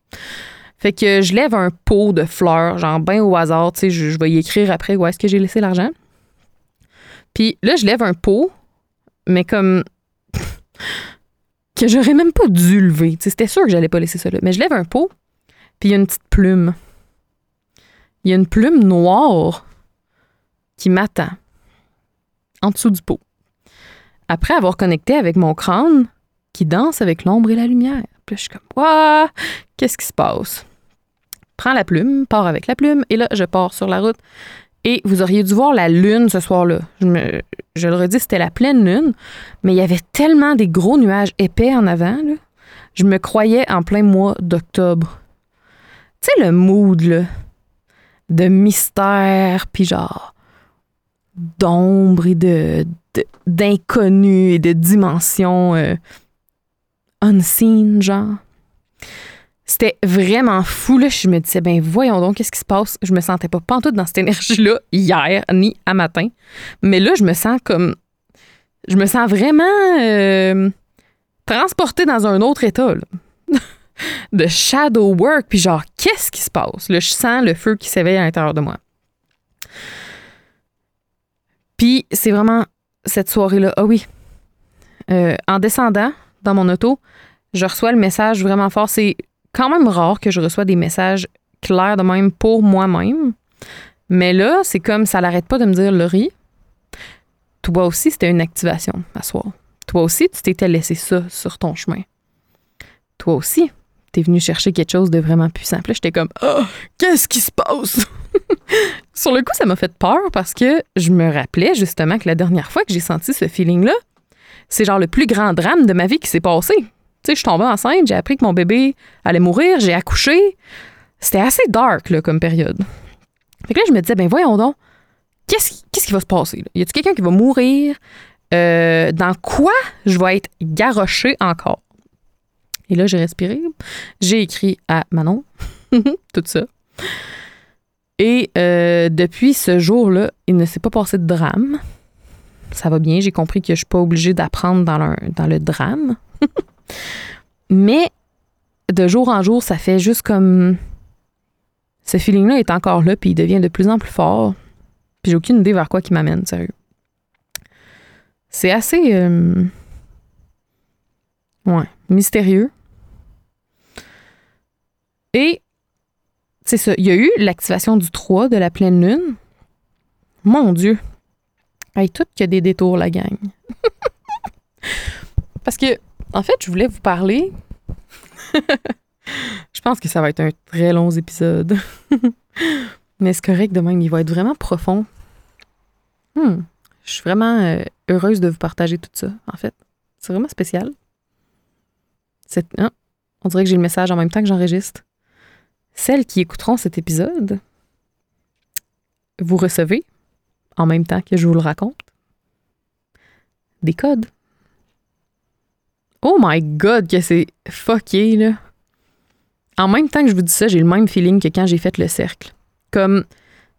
Fait que je lève un pot de fleurs, genre bien au hasard, tu sais, je, vais y écrire après où est-ce que j'ai laissé l'argent. Puis là, je lève un pot, mais comme <laughs> que j'aurais même pas dû lever. C'était sûr que j'allais pas laisser ça là. Mais je lève un pot, puis il y a une petite plume. Il y a une plume noire qui m'attend en dessous du pot après avoir connecté avec mon crâne qui danse avec l'ombre et la lumière. Puis je suis comme, waouh, qu'est-ce qui se passe? Prends la plume, pars avec la plume, et là, je pars sur la route. Et vous auriez dû voir la lune ce soir-là. Je, je le redis, c'était la pleine lune, mais il y avait tellement des gros nuages épais en avant. Je me croyais en plein mois d'octobre. Tu sais, le mood là, de mystère, puis genre d'ombre et de, d'inconnu et de dimensions euh, unseen, genre. C'était vraiment fou, là. Je me disais, ben voyons donc, qu'est-ce qui se passe? Je me sentais pas pantoute dans cette énergie-là hier, ni à matin. Mais là, je me sens comme. Je me sens vraiment euh, transportée dans un autre état, de shadow work, puis genre, qu'est-ce qui se passe? Là, je sens le feu qui s'éveille à l'intérieur de moi. Puis c'est vraiment cette soirée-là. Ah oui. Euh, en descendant dans mon auto, je reçois le message vraiment fort. C'est quand même rare que je reçois des messages clairs de même pour moi-même. Mais là, c'est comme ça n'arrête pas de me dire Laurie, toi aussi, c'était une activation à soir. Toi aussi, tu t'étais laissé ça sur ton chemin. Toi aussi, t'es venu chercher quelque chose de vraiment puissant. Puis là, j'étais comme, oh, qu'est-ce qui se passe? <laughs> Sur le coup, ça m'a fait peur parce que je me rappelais justement que la dernière fois que j'ai senti ce feeling-là, c'est genre le plus grand drame de ma vie qui s'est passé. Tu sais, je suis tombée enceinte, j'ai appris que mon bébé allait mourir, j'ai accouché. C'était assez dark là, comme période. Fait que là, je me disais, ben voyons donc, qu'est-ce, qui va se passer? Là? Y a-t-il quelqu'un qui va mourir? Euh, dans quoi je vais être garoché encore? Et là, j'ai respiré. J'ai écrit à Manon, <laughs> tout ça. Et euh, depuis ce jour-là, il ne s'est pas passé de drame. Ça va bien, j'ai compris que je ne suis pas obligée d'apprendre dans le, drame. <laughs> Mais de jour en jour, ça fait juste comme. Ce feeling-là est encore là, puis il devient de plus en plus fort. Puis j'ai aucune idée vers quoi qui m'amène, sérieux. C'est assez. Euh, ouais, mystérieux. Et c'est ça. Il y a eu l'activation du 3 de la pleine lune. Mon Dieu. Hey, tout qu'il y a des détours, la gang. <laughs> Parce que, en fait, je voulais vous parler. <laughs> je pense que ça va être un très long épisode. <laughs> Mais c'est correct de même, il va être vraiment profond. Hmm. Je suis vraiment euh, heureuse de vous partager tout ça, en fait. C'est vraiment spécial. Hein? On dirait que j'ai le message en même temps que j'enregistre. Celles qui écouteront cet épisode, vous recevez, en même temps que je vous le raconte, des codes. Oh my god, que c'est fucké, là. En même temps que je vous dis ça, j'ai le même feeling que quand j'ai fait le cercle. Comme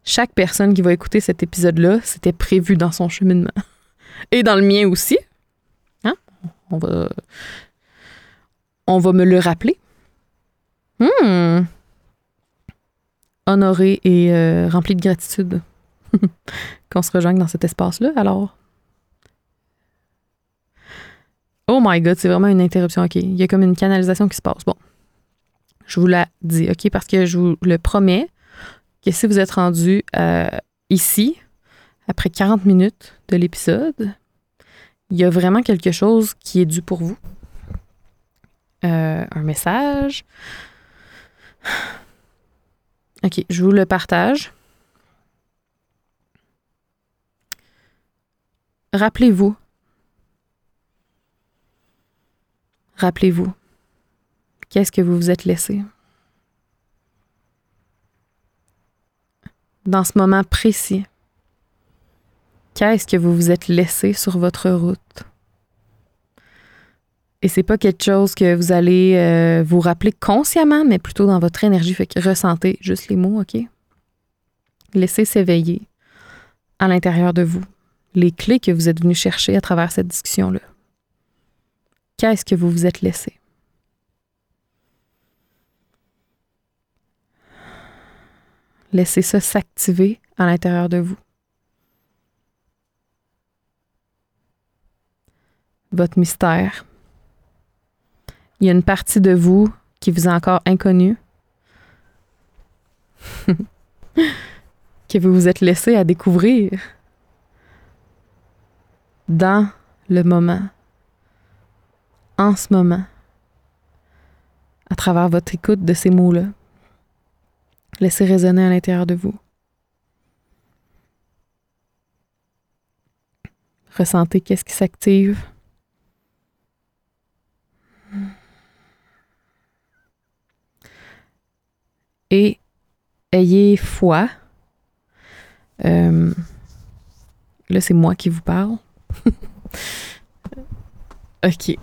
chaque personne qui va écouter cet épisode-là, c'était prévu dans son cheminement. <laughs> Et dans le mien aussi. Hein? On va. On va me le rappeler. Hmm honoré et euh, rempli de gratitude <laughs> qu'on se rejoigne dans cet espace-là. Alors, oh my God, c'est vraiment une interruption. OK, il y a comme une canalisation qui se passe. Bon, je vous la dis, OK, parce que je vous le promets que si vous êtes rendu euh, ici, après 40 minutes de l'épisode, il y a vraiment quelque chose qui est dû pour vous. Euh, un message, OK, je vous le partage. Rappelez-vous. Rappelez-vous. Qu'est-ce que vous vous êtes laissé? Dans ce moment précis, qu'est-ce que vous vous êtes laissé sur votre route? Et c'est pas quelque chose que vous allez euh, vous rappeler consciemment, mais plutôt dans votre énergie. Fait que ressentez juste les mots, OK? Laissez s'éveiller à l'intérieur de vous les clés que vous êtes venu chercher à travers cette discussion-là. Qu'est-ce que vous vous êtes laissé? Laissez ça s'activer à l'intérieur de vous. Votre mystère, il y a une partie de vous qui vous est encore inconnue, <laughs> que vous vous êtes laissé à découvrir dans le moment, en ce moment, à travers votre écoute de ces mots-là. Laissez résonner à l'intérieur de vous. Ressentez qu'est-ce qui s'active. Et ayez foi. Euh, là, c'est moi qui vous parle. <laughs> OK.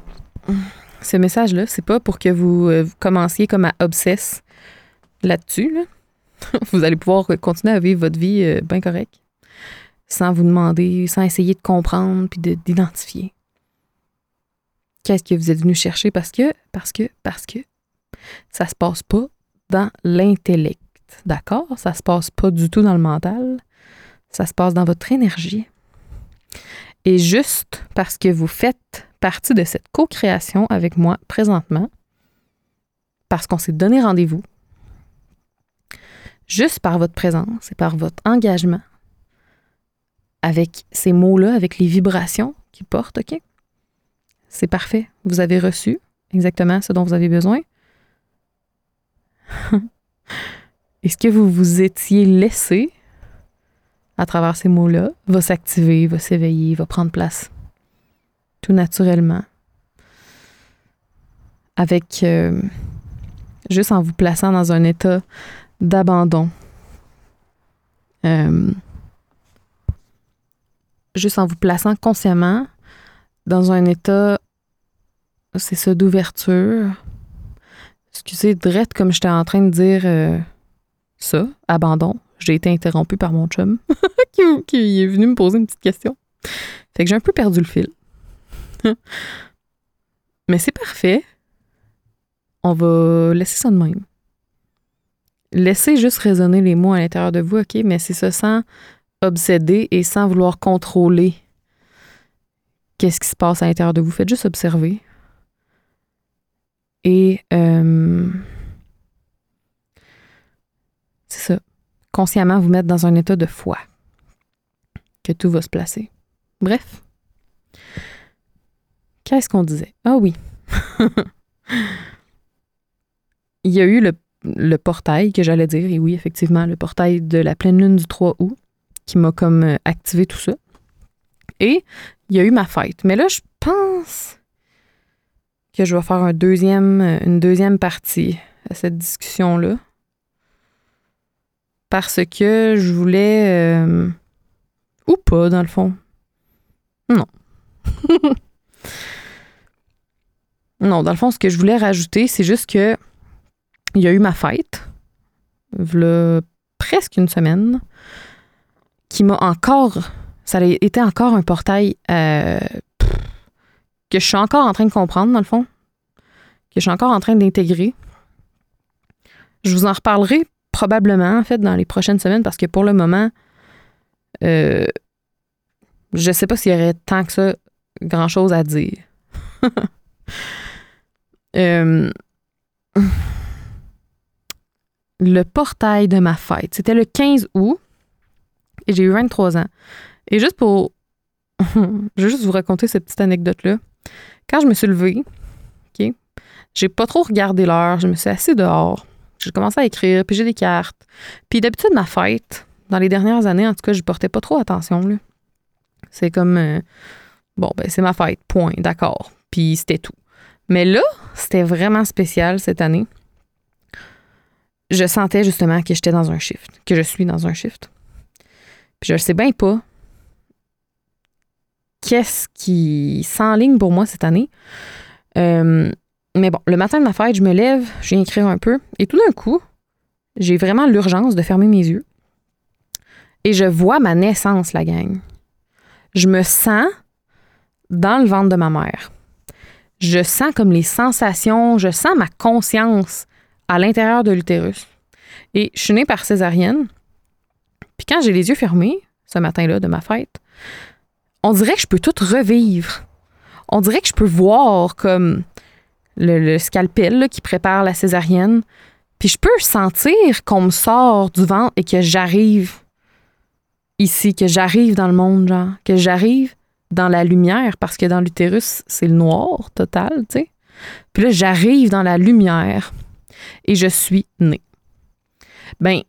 Ce message-là, c'est pas pour que vous, euh, commenciez comme à obsesse là-dessus. <laughs> vous allez pouvoir continuer à vivre votre vie euh, bien correct, sans vous demander, sans essayer de comprendre puis d'identifier. Qu'est-ce que vous êtes venu chercher parce que, parce que, parce que ça se passe pas dans l'intellect. D'accord? Ça se passe pas du tout dans le mental. Ça se passe dans votre énergie. Et juste parce que vous faites partie de cette co-création avec moi présentement, parce qu'on s'est donné rendez-vous, juste par votre présence et par votre engagement, avec ces mots-là, avec les vibrations qu'ils portent, OK? C'est parfait. Vous avez reçu exactement ce dont vous avez besoin. <laughs> Est-ce que vous vous étiez laissé à travers ces mots-là? Va s'activer, va s'éveiller, va prendre place tout naturellement. Avec euh, juste en vous plaçant dans un état d'abandon. Euh, juste en vous plaçant consciemment dans un état, c'est ça, d'ouverture, Excusez, drette comme j'étais en train de dire euh, ça, abandon. J'ai été interrompue par mon chum <laughs> qui, est venu me poser une petite question. Fait que j'ai un peu perdu le fil. <laughs> Mais c'est parfait. On va laisser ça de même. Laissez juste résonner les mots à l'intérieur de vous, OK? Mais c'est ça sans obséder et sans vouloir contrôler qu'est-ce qui se passe à l'intérieur de vous. Faites juste observer. Et euh, c'est ça, consciemment vous mettre dans un état de foi, que tout va se placer. Bref. Qu'est-ce qu'on disait? Ah oui. <laughs> Il y a eu le, le portail que j'allais dire, et oui, effectivement, le portail de la pleine lune du 3 août qui m'a comme euh, activé tout ça. Et il y a eu ma fête. Mais là, je pense que je vais faire un deuxième, une deuxième partie à cette discussion-là. Parce que je voulais... Euh, ou pas, dans le fond. Non. <laughs> non, dans le fond, ce que je voulais rajouter, c'est juste que il y a eu ma fête, presque une semaine, qui m'a encore. Ça a été encore un portail euh, que je suis encore en train de comprendre, dans le fond, que je suis encore en train d'intégrer. Je vous en reparlerai probablement, en fait, dans les prochaines semaines, parce que pour le moment, euh, je sais pas s'il y aurait tant que ça grand chose à dire. <laughs> Euh, le portail de ma fête, c'était le 15 août et j'ai eu 23 ans. Et juste pour. <laughs> je vais juste vous raconter cette petite anecdote-là. Quand je me suis levée, OK, j'ai pas trop regardé l'heure, je me suis assise dehors. J'ai commencé à écrire, puis j'ai des cartes. Puis d'habitude, ma fête, dans les dernières années, en tout cas, je portais pas trop attention. Là. C'est comme. Euh, bon, ben, c'est ma fête, point, d'accord. Puis c'était tout. Mais là, c'était vraiment spécial cette année. Je sentais justement que j'étais dans un shift, que je suis dans un shift. Puis je ne sais bien pas qu'est-ce qui s'enligne pour moi cette année. Euh, mais bon, le matin de ma fête, je me lève, je viens écrire un peu, et tout d'un coup, j'ai vraiment l'urgence de fermer mes yeux. Et je vois ma naissance, la gang. Je me sens dans le ventre de ma mère. Je sens comme les sensations, je sens ma conscience à l'intérieur de l'utérus. Et je suis née par césarienne. Puis quand j'ai les yeux fermés, ce matin-là de ma fête, on dirait que je peux tout revivre. On dirait que je peux voir comme le, scalpel qui prépare la césarienne. Puis je peux sentir qu'on me sort du ventre et que j'arrive ici, que j'arrive dans le monde, genre, que j'arrive dans la lumière, parce que dans l'utérus, c'est le noir total, tu sais. Puis là, j'arrive dans la lumière et je suis née. Ben,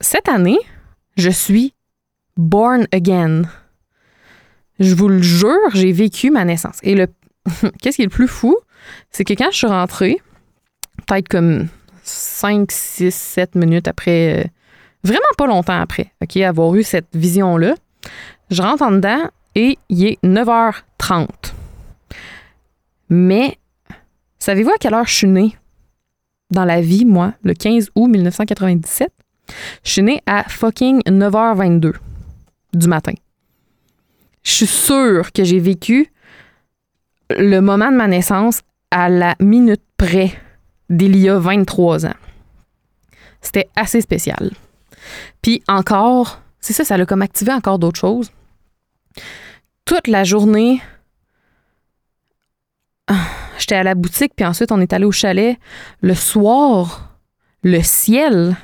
cette année, je suis born again. Je vous le jure, j'ai vécu ma naissance. Et le <laughs> qu'est-ce qui est le plus fou, c'est que quand je suis rentrée, peut-être comme 5, 6, 7 minutes après, euh, vraiment pas longtemps après, OK, avoir eu cette vision-là, je rentre en dedans et il est 9h30. Mais savez-vous à quelle heure je suis née? Dans la vie, moi, le 15 août 1997? Je suis née à fucking 9h22 du matin. Je suis sûre que j'ai vécu le moment de ma naissance à la minute près d'il y a 23 ans. C'était assez spécial. Puis encore, c'est ça, ça l'a comme activé encore d'autres choses. Toute la journée, <sighs> j'étais à la boutique, puis ensuite on est allé au chalet. Le soir, le ciel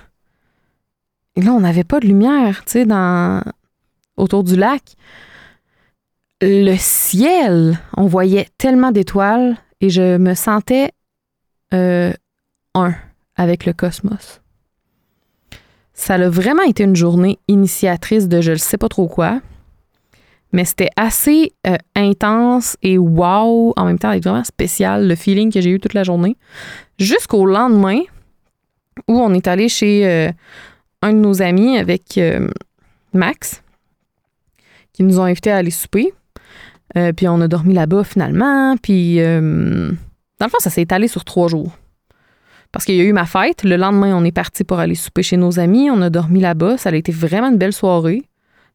et là, on n'avait pas de lumière, tu sais, dans, autour du lac. Le ciel, on voyait tellement d'étoiles et je me sentais euh, un avec le cosmos. Ça a vraiment été une journée initiatrice de je ne sais pas trop quoi, mais c'était assez euh, intense et wow, en même temps, vraiment spécial le feeling que j'ai eu toute la journée. Jusqu'au lendemain où on est allé chez euh, un de nos amis avec Max, qui nous ont invités à aller souper. Euh, puis on a dormi là-bas finalement. Puis euh, dans le fond, ça s'est étalé sur trois jours. Parce qu'il y a eu ma fête. Le lendemain, on est parti pour aller souper chez nos amis. On a dormi là-bas. Ça a été vraiment une belle soirée.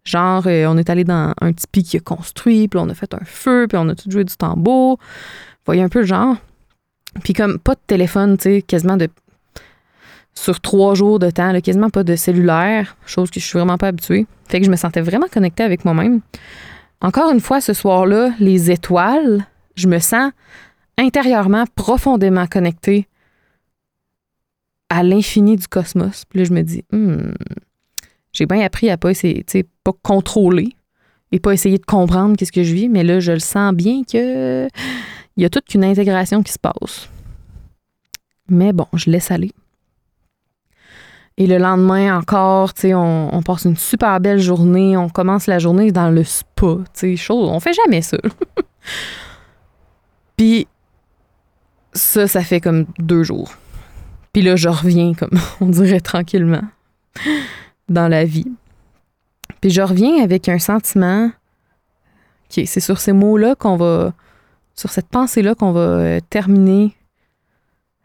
Genre, on est allé dans un tipi qui a construit, puis on a fait un feu, puis on a tout joué du tambour. Vous voyez un peu le genre. Puis comme pas de téléphone, tu sais, quasiment de sur trois jours de temps, quasiment pas de cellulaire, chose que je suis vraiment pas habituée. Fait que je me sentais vraiment connectée avec moi-même. Encore une fois, ce soir-là, les étoiles, je me sens intérieurement profondément connectée à l'infini du cosmos. Puis là, je me dis, hmm, j'ai bien appris à pas essayer, tu pas contrôler et pas essayer de comprendre qu'est-ce que je vis, mais là, je le sens bien que il y a toute une intégration qui se passe. Mais bon, je laisse aller. Et le lendemain encore, tu sais, on, passe une super belle journée. On commence la journée dans le spa, tu sais, chose. On fait jamais ça. <laughs> Puis ça, ça fait comme deux jours. Puis là, je reviens, comme <laughs> on dirait tranquillement, dans la vie. Puis je reviens avec un sentiment. OK, c'est sur ces mots-là qu'on va. Sur cette pensée-là qu'on va euh, terminer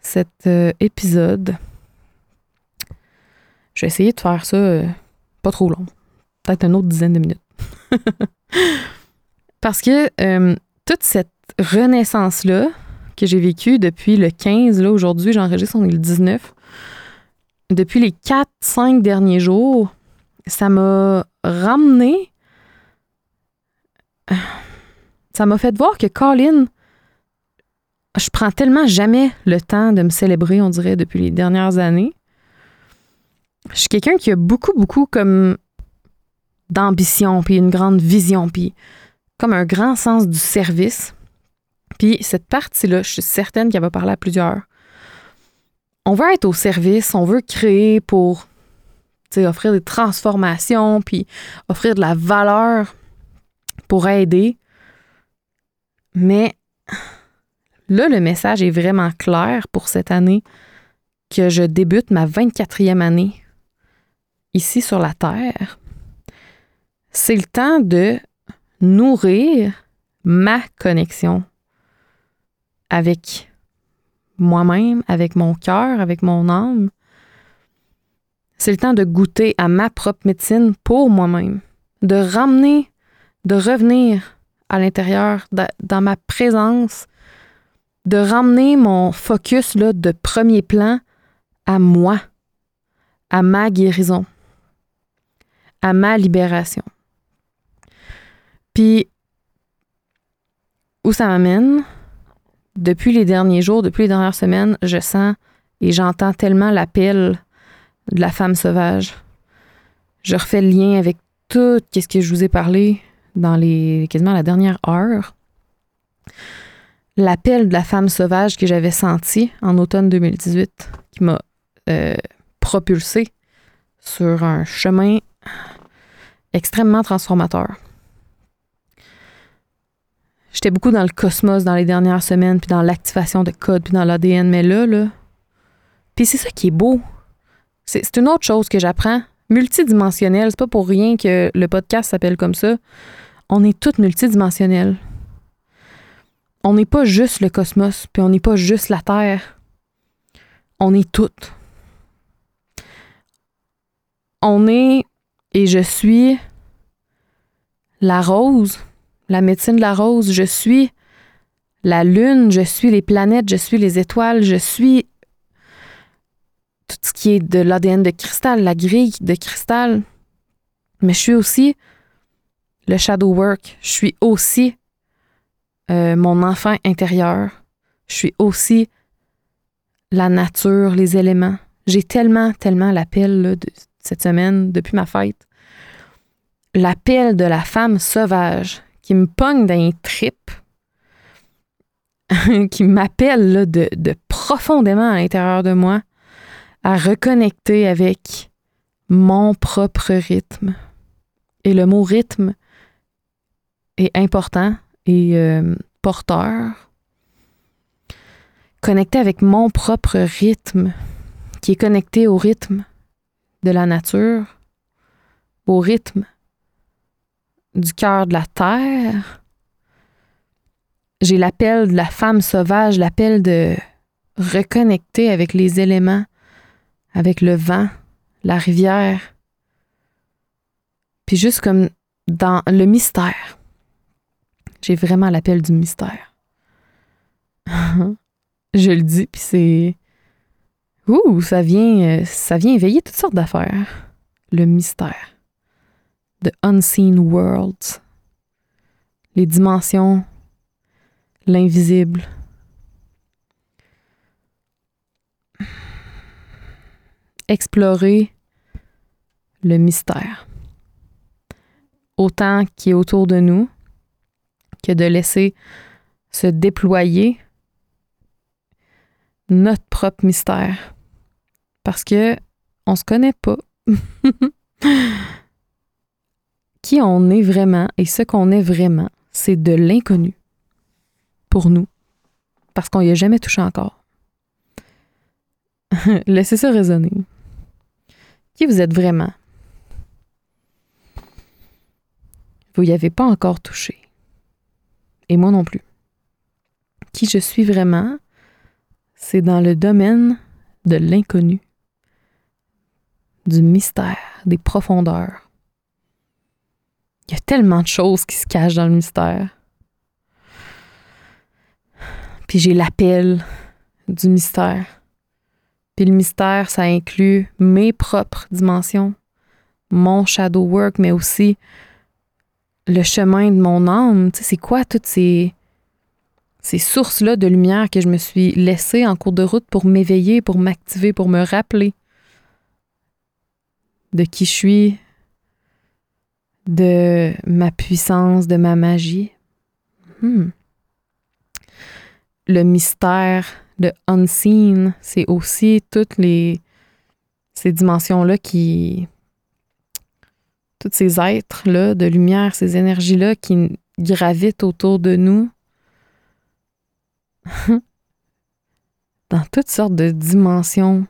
cet euh, épisode. Je vais essayer de faire ça euh, pas trop long. Peut-être une autre dizaine de minutes. <laughs> Parce que toute cette renaissance-là que j'ai vécue depuis le 15, là, aujourd'hui, j'enregistre, on est le 19. Depuis les 4-5 derniers jours, ça m'a ramené. <sighs> Ça m'a fait voir que Colin, je prends tellement jamais le temps de me célébrer, on dirait, depuis les dernières années. Je suis quelqu'un qui a beaucoup, beaucoup comme d'ambition, puis une grande vision, puis comme un grand sens du service. Puis cette partie-là, je suis certaine qu'elle va parler à plusieurs. On veut être au service, on veut créer pour offrir des transformations, puis offrir de la valeur pour aider. Mais là, le message est vraiment clair pour cette année que je débute ma 24e année ici sur la Terre. C'est le temps de nourrir ma connexion avec moi-même, avec mon cœur, avec mon âme, c'est le temps de goûter à ma propre médecine pour moi-même, de ramener, de revenir à l'intérieur, dans ma présence, de ramener mon focus de premier plan à moi, à ma guérison, à ma libération. Puis, où ça m'amène? Depuis les derniers jours, depuis les dernières semaines, je sens et j'entends tellement l'appel de la femme sauvage. Je refais le lien avec tout ce que je vous ai parlé dans les quasiment la dernière heure. L'appel de la femme sauvage que j'avais senti en automne 2018 qui m'a euh, propulsé sur un chemin extrêmement transformateur. J'étais beaucoup dans le cosmos dans les dernières semaines, puis dans l'activation de codes, puis dans l'ADN, mais là, là. Puis c'est ça qui est beau. C'est une autre chose que j'apprends. Multidimensionnel, c'est pas pour rien que le podcast s'appelle comme ça. On est toutes multidimensionnelles. On n'est pas juste le cosmos, puis on n'est pas juste la Terre. On est toutes. On est, et je suis, la rose, la médecine de la rose. Je suis la lune, je suis les planètes, je suis les étoiles, je suis tout ce qui est de l'ADN de cristal, la grille de cristal. Mais je suis aussi le shadow work. Je suis aussi euh, mon enfant intérieur. Je suis aussi la nature, les éléments. J'ai tellement, tellement l'appel de cette semaine, depuis ma fête. L'appel de la femme sauvage qui me pogne dans un trip, <laughs> qui m'appelle de, de profondément à l'intérieur de moi à reconnecter avec mon propre rythme. Et le mot rythme est important et euh, porteur. Connecter avec mon propre rythme, qui est connecté au rythme de la nature, au rythme du cœur de la terre. J'ai l'appel de la femme sauvage, l'appel de reconnecter avec les éléments avec le vent, la rivière. Puis juste comme dans le mystère. J'ai vraiment l'appel du mystère. <laughs> Je le dis, puis c'est. Ouh, ça vient, ça vient éveiller toutes sortes d'affaires. Le mystère. The unseen worlds. Les dimensions. L'invisible. explorer le mystère. Autant qui est autour de nous, que de laisser se déployer notre propre mystère. Parce que on se connaît pas. <laughs> qui on est vraiment et ce qu'on est vraiment, c'est de l'inconnu pour nous. Parce qu'on n'y a jamais touché encore. <laughs> Laissez ça résonner. Qui vous êtes vraiment? Vous n'y avez pas encore touché. Et moi non plus. Qui je suis vraiment, c'est dans le domaine de l'inconnu, du mystère, des profondeurs. Il y a tellement de choses qui se cachent dans le mystère. Puis j'ai l'appel du mystère. Puis le mystère, ça inclut mes propres dimensions, mon shadow work, mais aussi le chemin de mon âme. Tu sais, c'est quoi toutes ces, ces sources-là de lumière que je me suis laissée en cours de route pour m'éveiller, pour m'activer, pour me rappeler? De qui je suis, de ma puissance, de ma magie. Hmm. Le mystère, le unseen, c'est aussi toutes les ces dimensions-là qui tous ces êtres-là de lumière, ces énergies-là qui gravitent autour de nous <laughs> dans toutes sortes de dimensions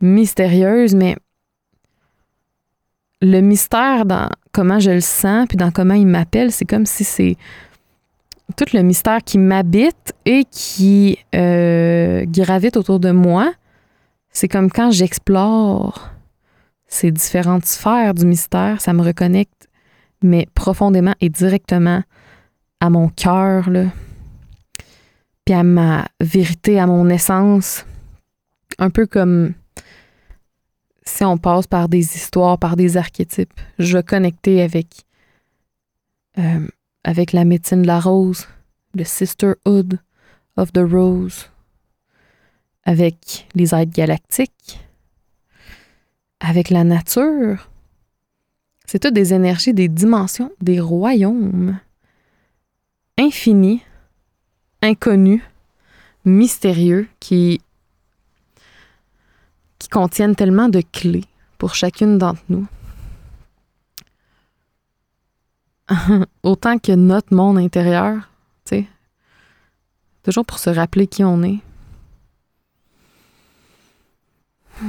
mystérieuses, mais le mystère dans comment je le sens, puis dans comment il m'appelle, c'est comme si c'est tout le mystère qui m'habite et qui euh, gravite autour de moi. C'est comme quand j'explore ces différentes sphères du mystère, ça me reconnecte, mais profondément et directement à mon cœur, puis à ma vérité, à mon essence. Un peu comme si on passe par des histoires, par des archétypes, je vais connecter avec, euh, avec la médecine de la rose, le sisterhood of the rose, avec les êtres galactiques, avec la nature. C'est toutes des énergies, des dimensions, des royaumes infinis, inconnus, mystérieux, qui qui contiennent tellement de clés pour chacune d'entre nous. <laughs> Autant que notre monde intérieur, tu sais. Toujours pour se rappeler qui on est. <laughs>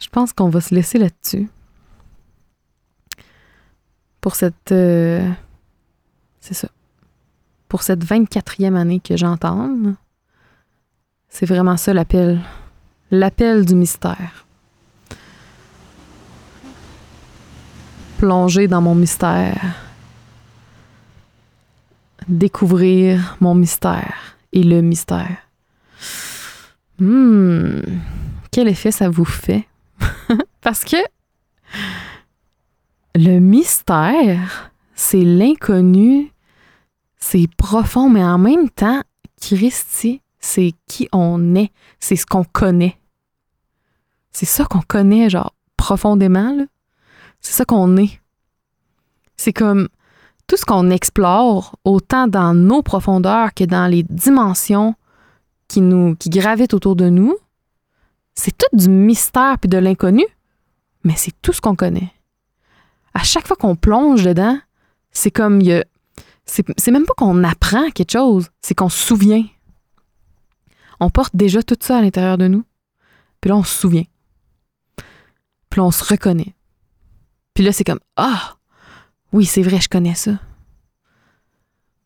Je pense qu'on va se laisser là-dessus. Pour cette. Euh, c'est ça pour cette 24e année que j'entends. C'est vraiment ça l'appel. L'appel du mystère. Plonger dans mon mystère. Découvrir mon mystère et le mystère. Hmm, quel effet ça vous fait? <laughs> Parce que le mystère, c'est l'inconnu c'est profond, mais en même temps, Christy, c'est qui on est, c'est ce qu'on connaît. C'est ça qu'on connaît, genre, profondément. C'est ça qu'on est. C'est comme tout ce qu'on explore, autant dans nos profondeurs que dans les dimensions qui nous qui gravitent autour de nous, c'est tout du mystère puis de l'inconnu, mais c'est tout ce qu'on connaît. À chaque fois qu'on plonge dedans, c'est comme il y a c'est même pas qu'on apprend quelque chose, c'est qu'on se souvient. On porte déjà tout ça à l'intérieur de nous. Puis là, on se souvient. Puis là, on se reconnaît. Puis là, c'est comme Ah, oui, c'est vrai, je connais ça.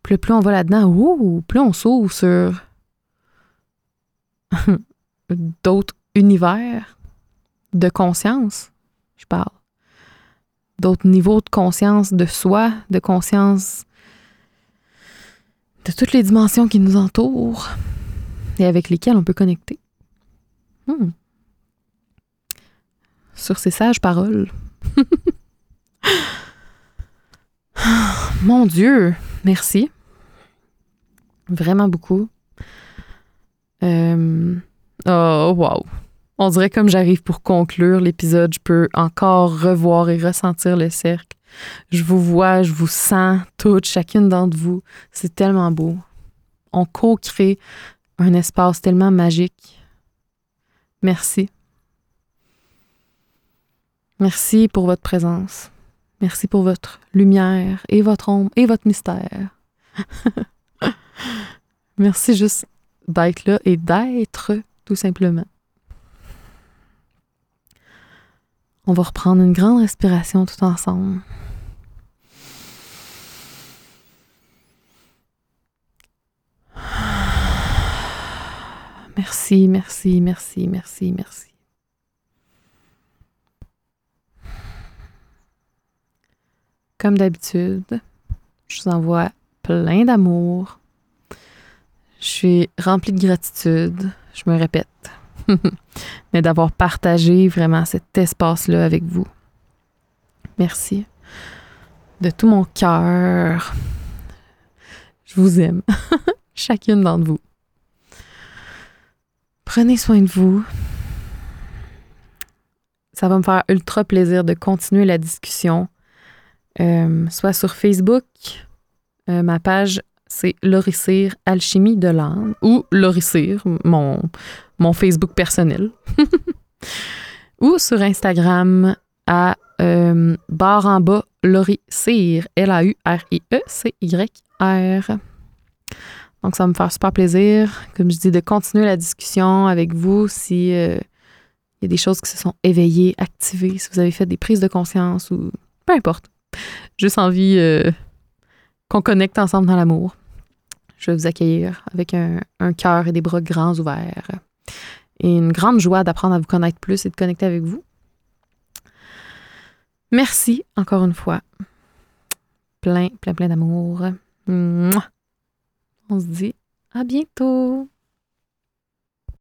Puis plus on va là-dedans, ouh, plus on s'ouvre sur <laughs> d'autres univers de conscience, je parle. D'autres niveaux de conscience de soi, de conscience de toutes les dimensions qui nous entourent et avec lesquelles on peut connecter. Hmm. Sur ces sages paroles. <laughs> Mon Dieu, merci. Vraiment beaucoup. Euh, oh, wow! On dirait comme j'arrive pour conclure l'épisode, je peux encore revoir et ressentir le cercle. Je vous vois, je vous sens toutes, chacune d'entre vous. C'est tellement beau. On co-crée un espace tellement magique. Merci. Merci pour votre présence. Merci pour votre lumière et votre ombre et votre mystère. <laughs> Merci juste d'être là et d'être tout simplement. On va reprendre une grande respiration tout ensemble. Merci, merci, merci, merci, merci. Comme d'habitude, je vous envoie plein d'amour. Je suis remplie de gratitude, je me répète. <laughs> mais d'avoir partagé vraiment cet espace-là avec vous. Merci. De tout mon cœur. Je vous aime. <laughs> Chacune d'entre vous. Prenez soin de vous. Ça va me faire ultra plaisir de continuer la discussion, euh, soit sur Facebook, euh, ma page c'est Loricir Alchimie de l'âme ou Loricir, mon, mon Facebook personnel. <laughs> ou sur Instagram à euh, barre en bas Loricir, L-A-U-R-I-E-C-Y-R. Donc, ça va me faire super plaisir, comme je dis, de continuer la discussion avec vous si euh, il y a des choses qui se sont éveillées, activées, si vous avez fait des prises de conscience ou peu importe. Juste envie euh, qu'on connecte ensemble dans l'amour. Je vais vous accueillir avec un, un cœur et des bras grands ouverts. Et une grande joie d'apprendre à vous connaître plus et de connecter avec vous. Merci encore une fois. Plein, plein, plein d'amour. On se dit à bientôt.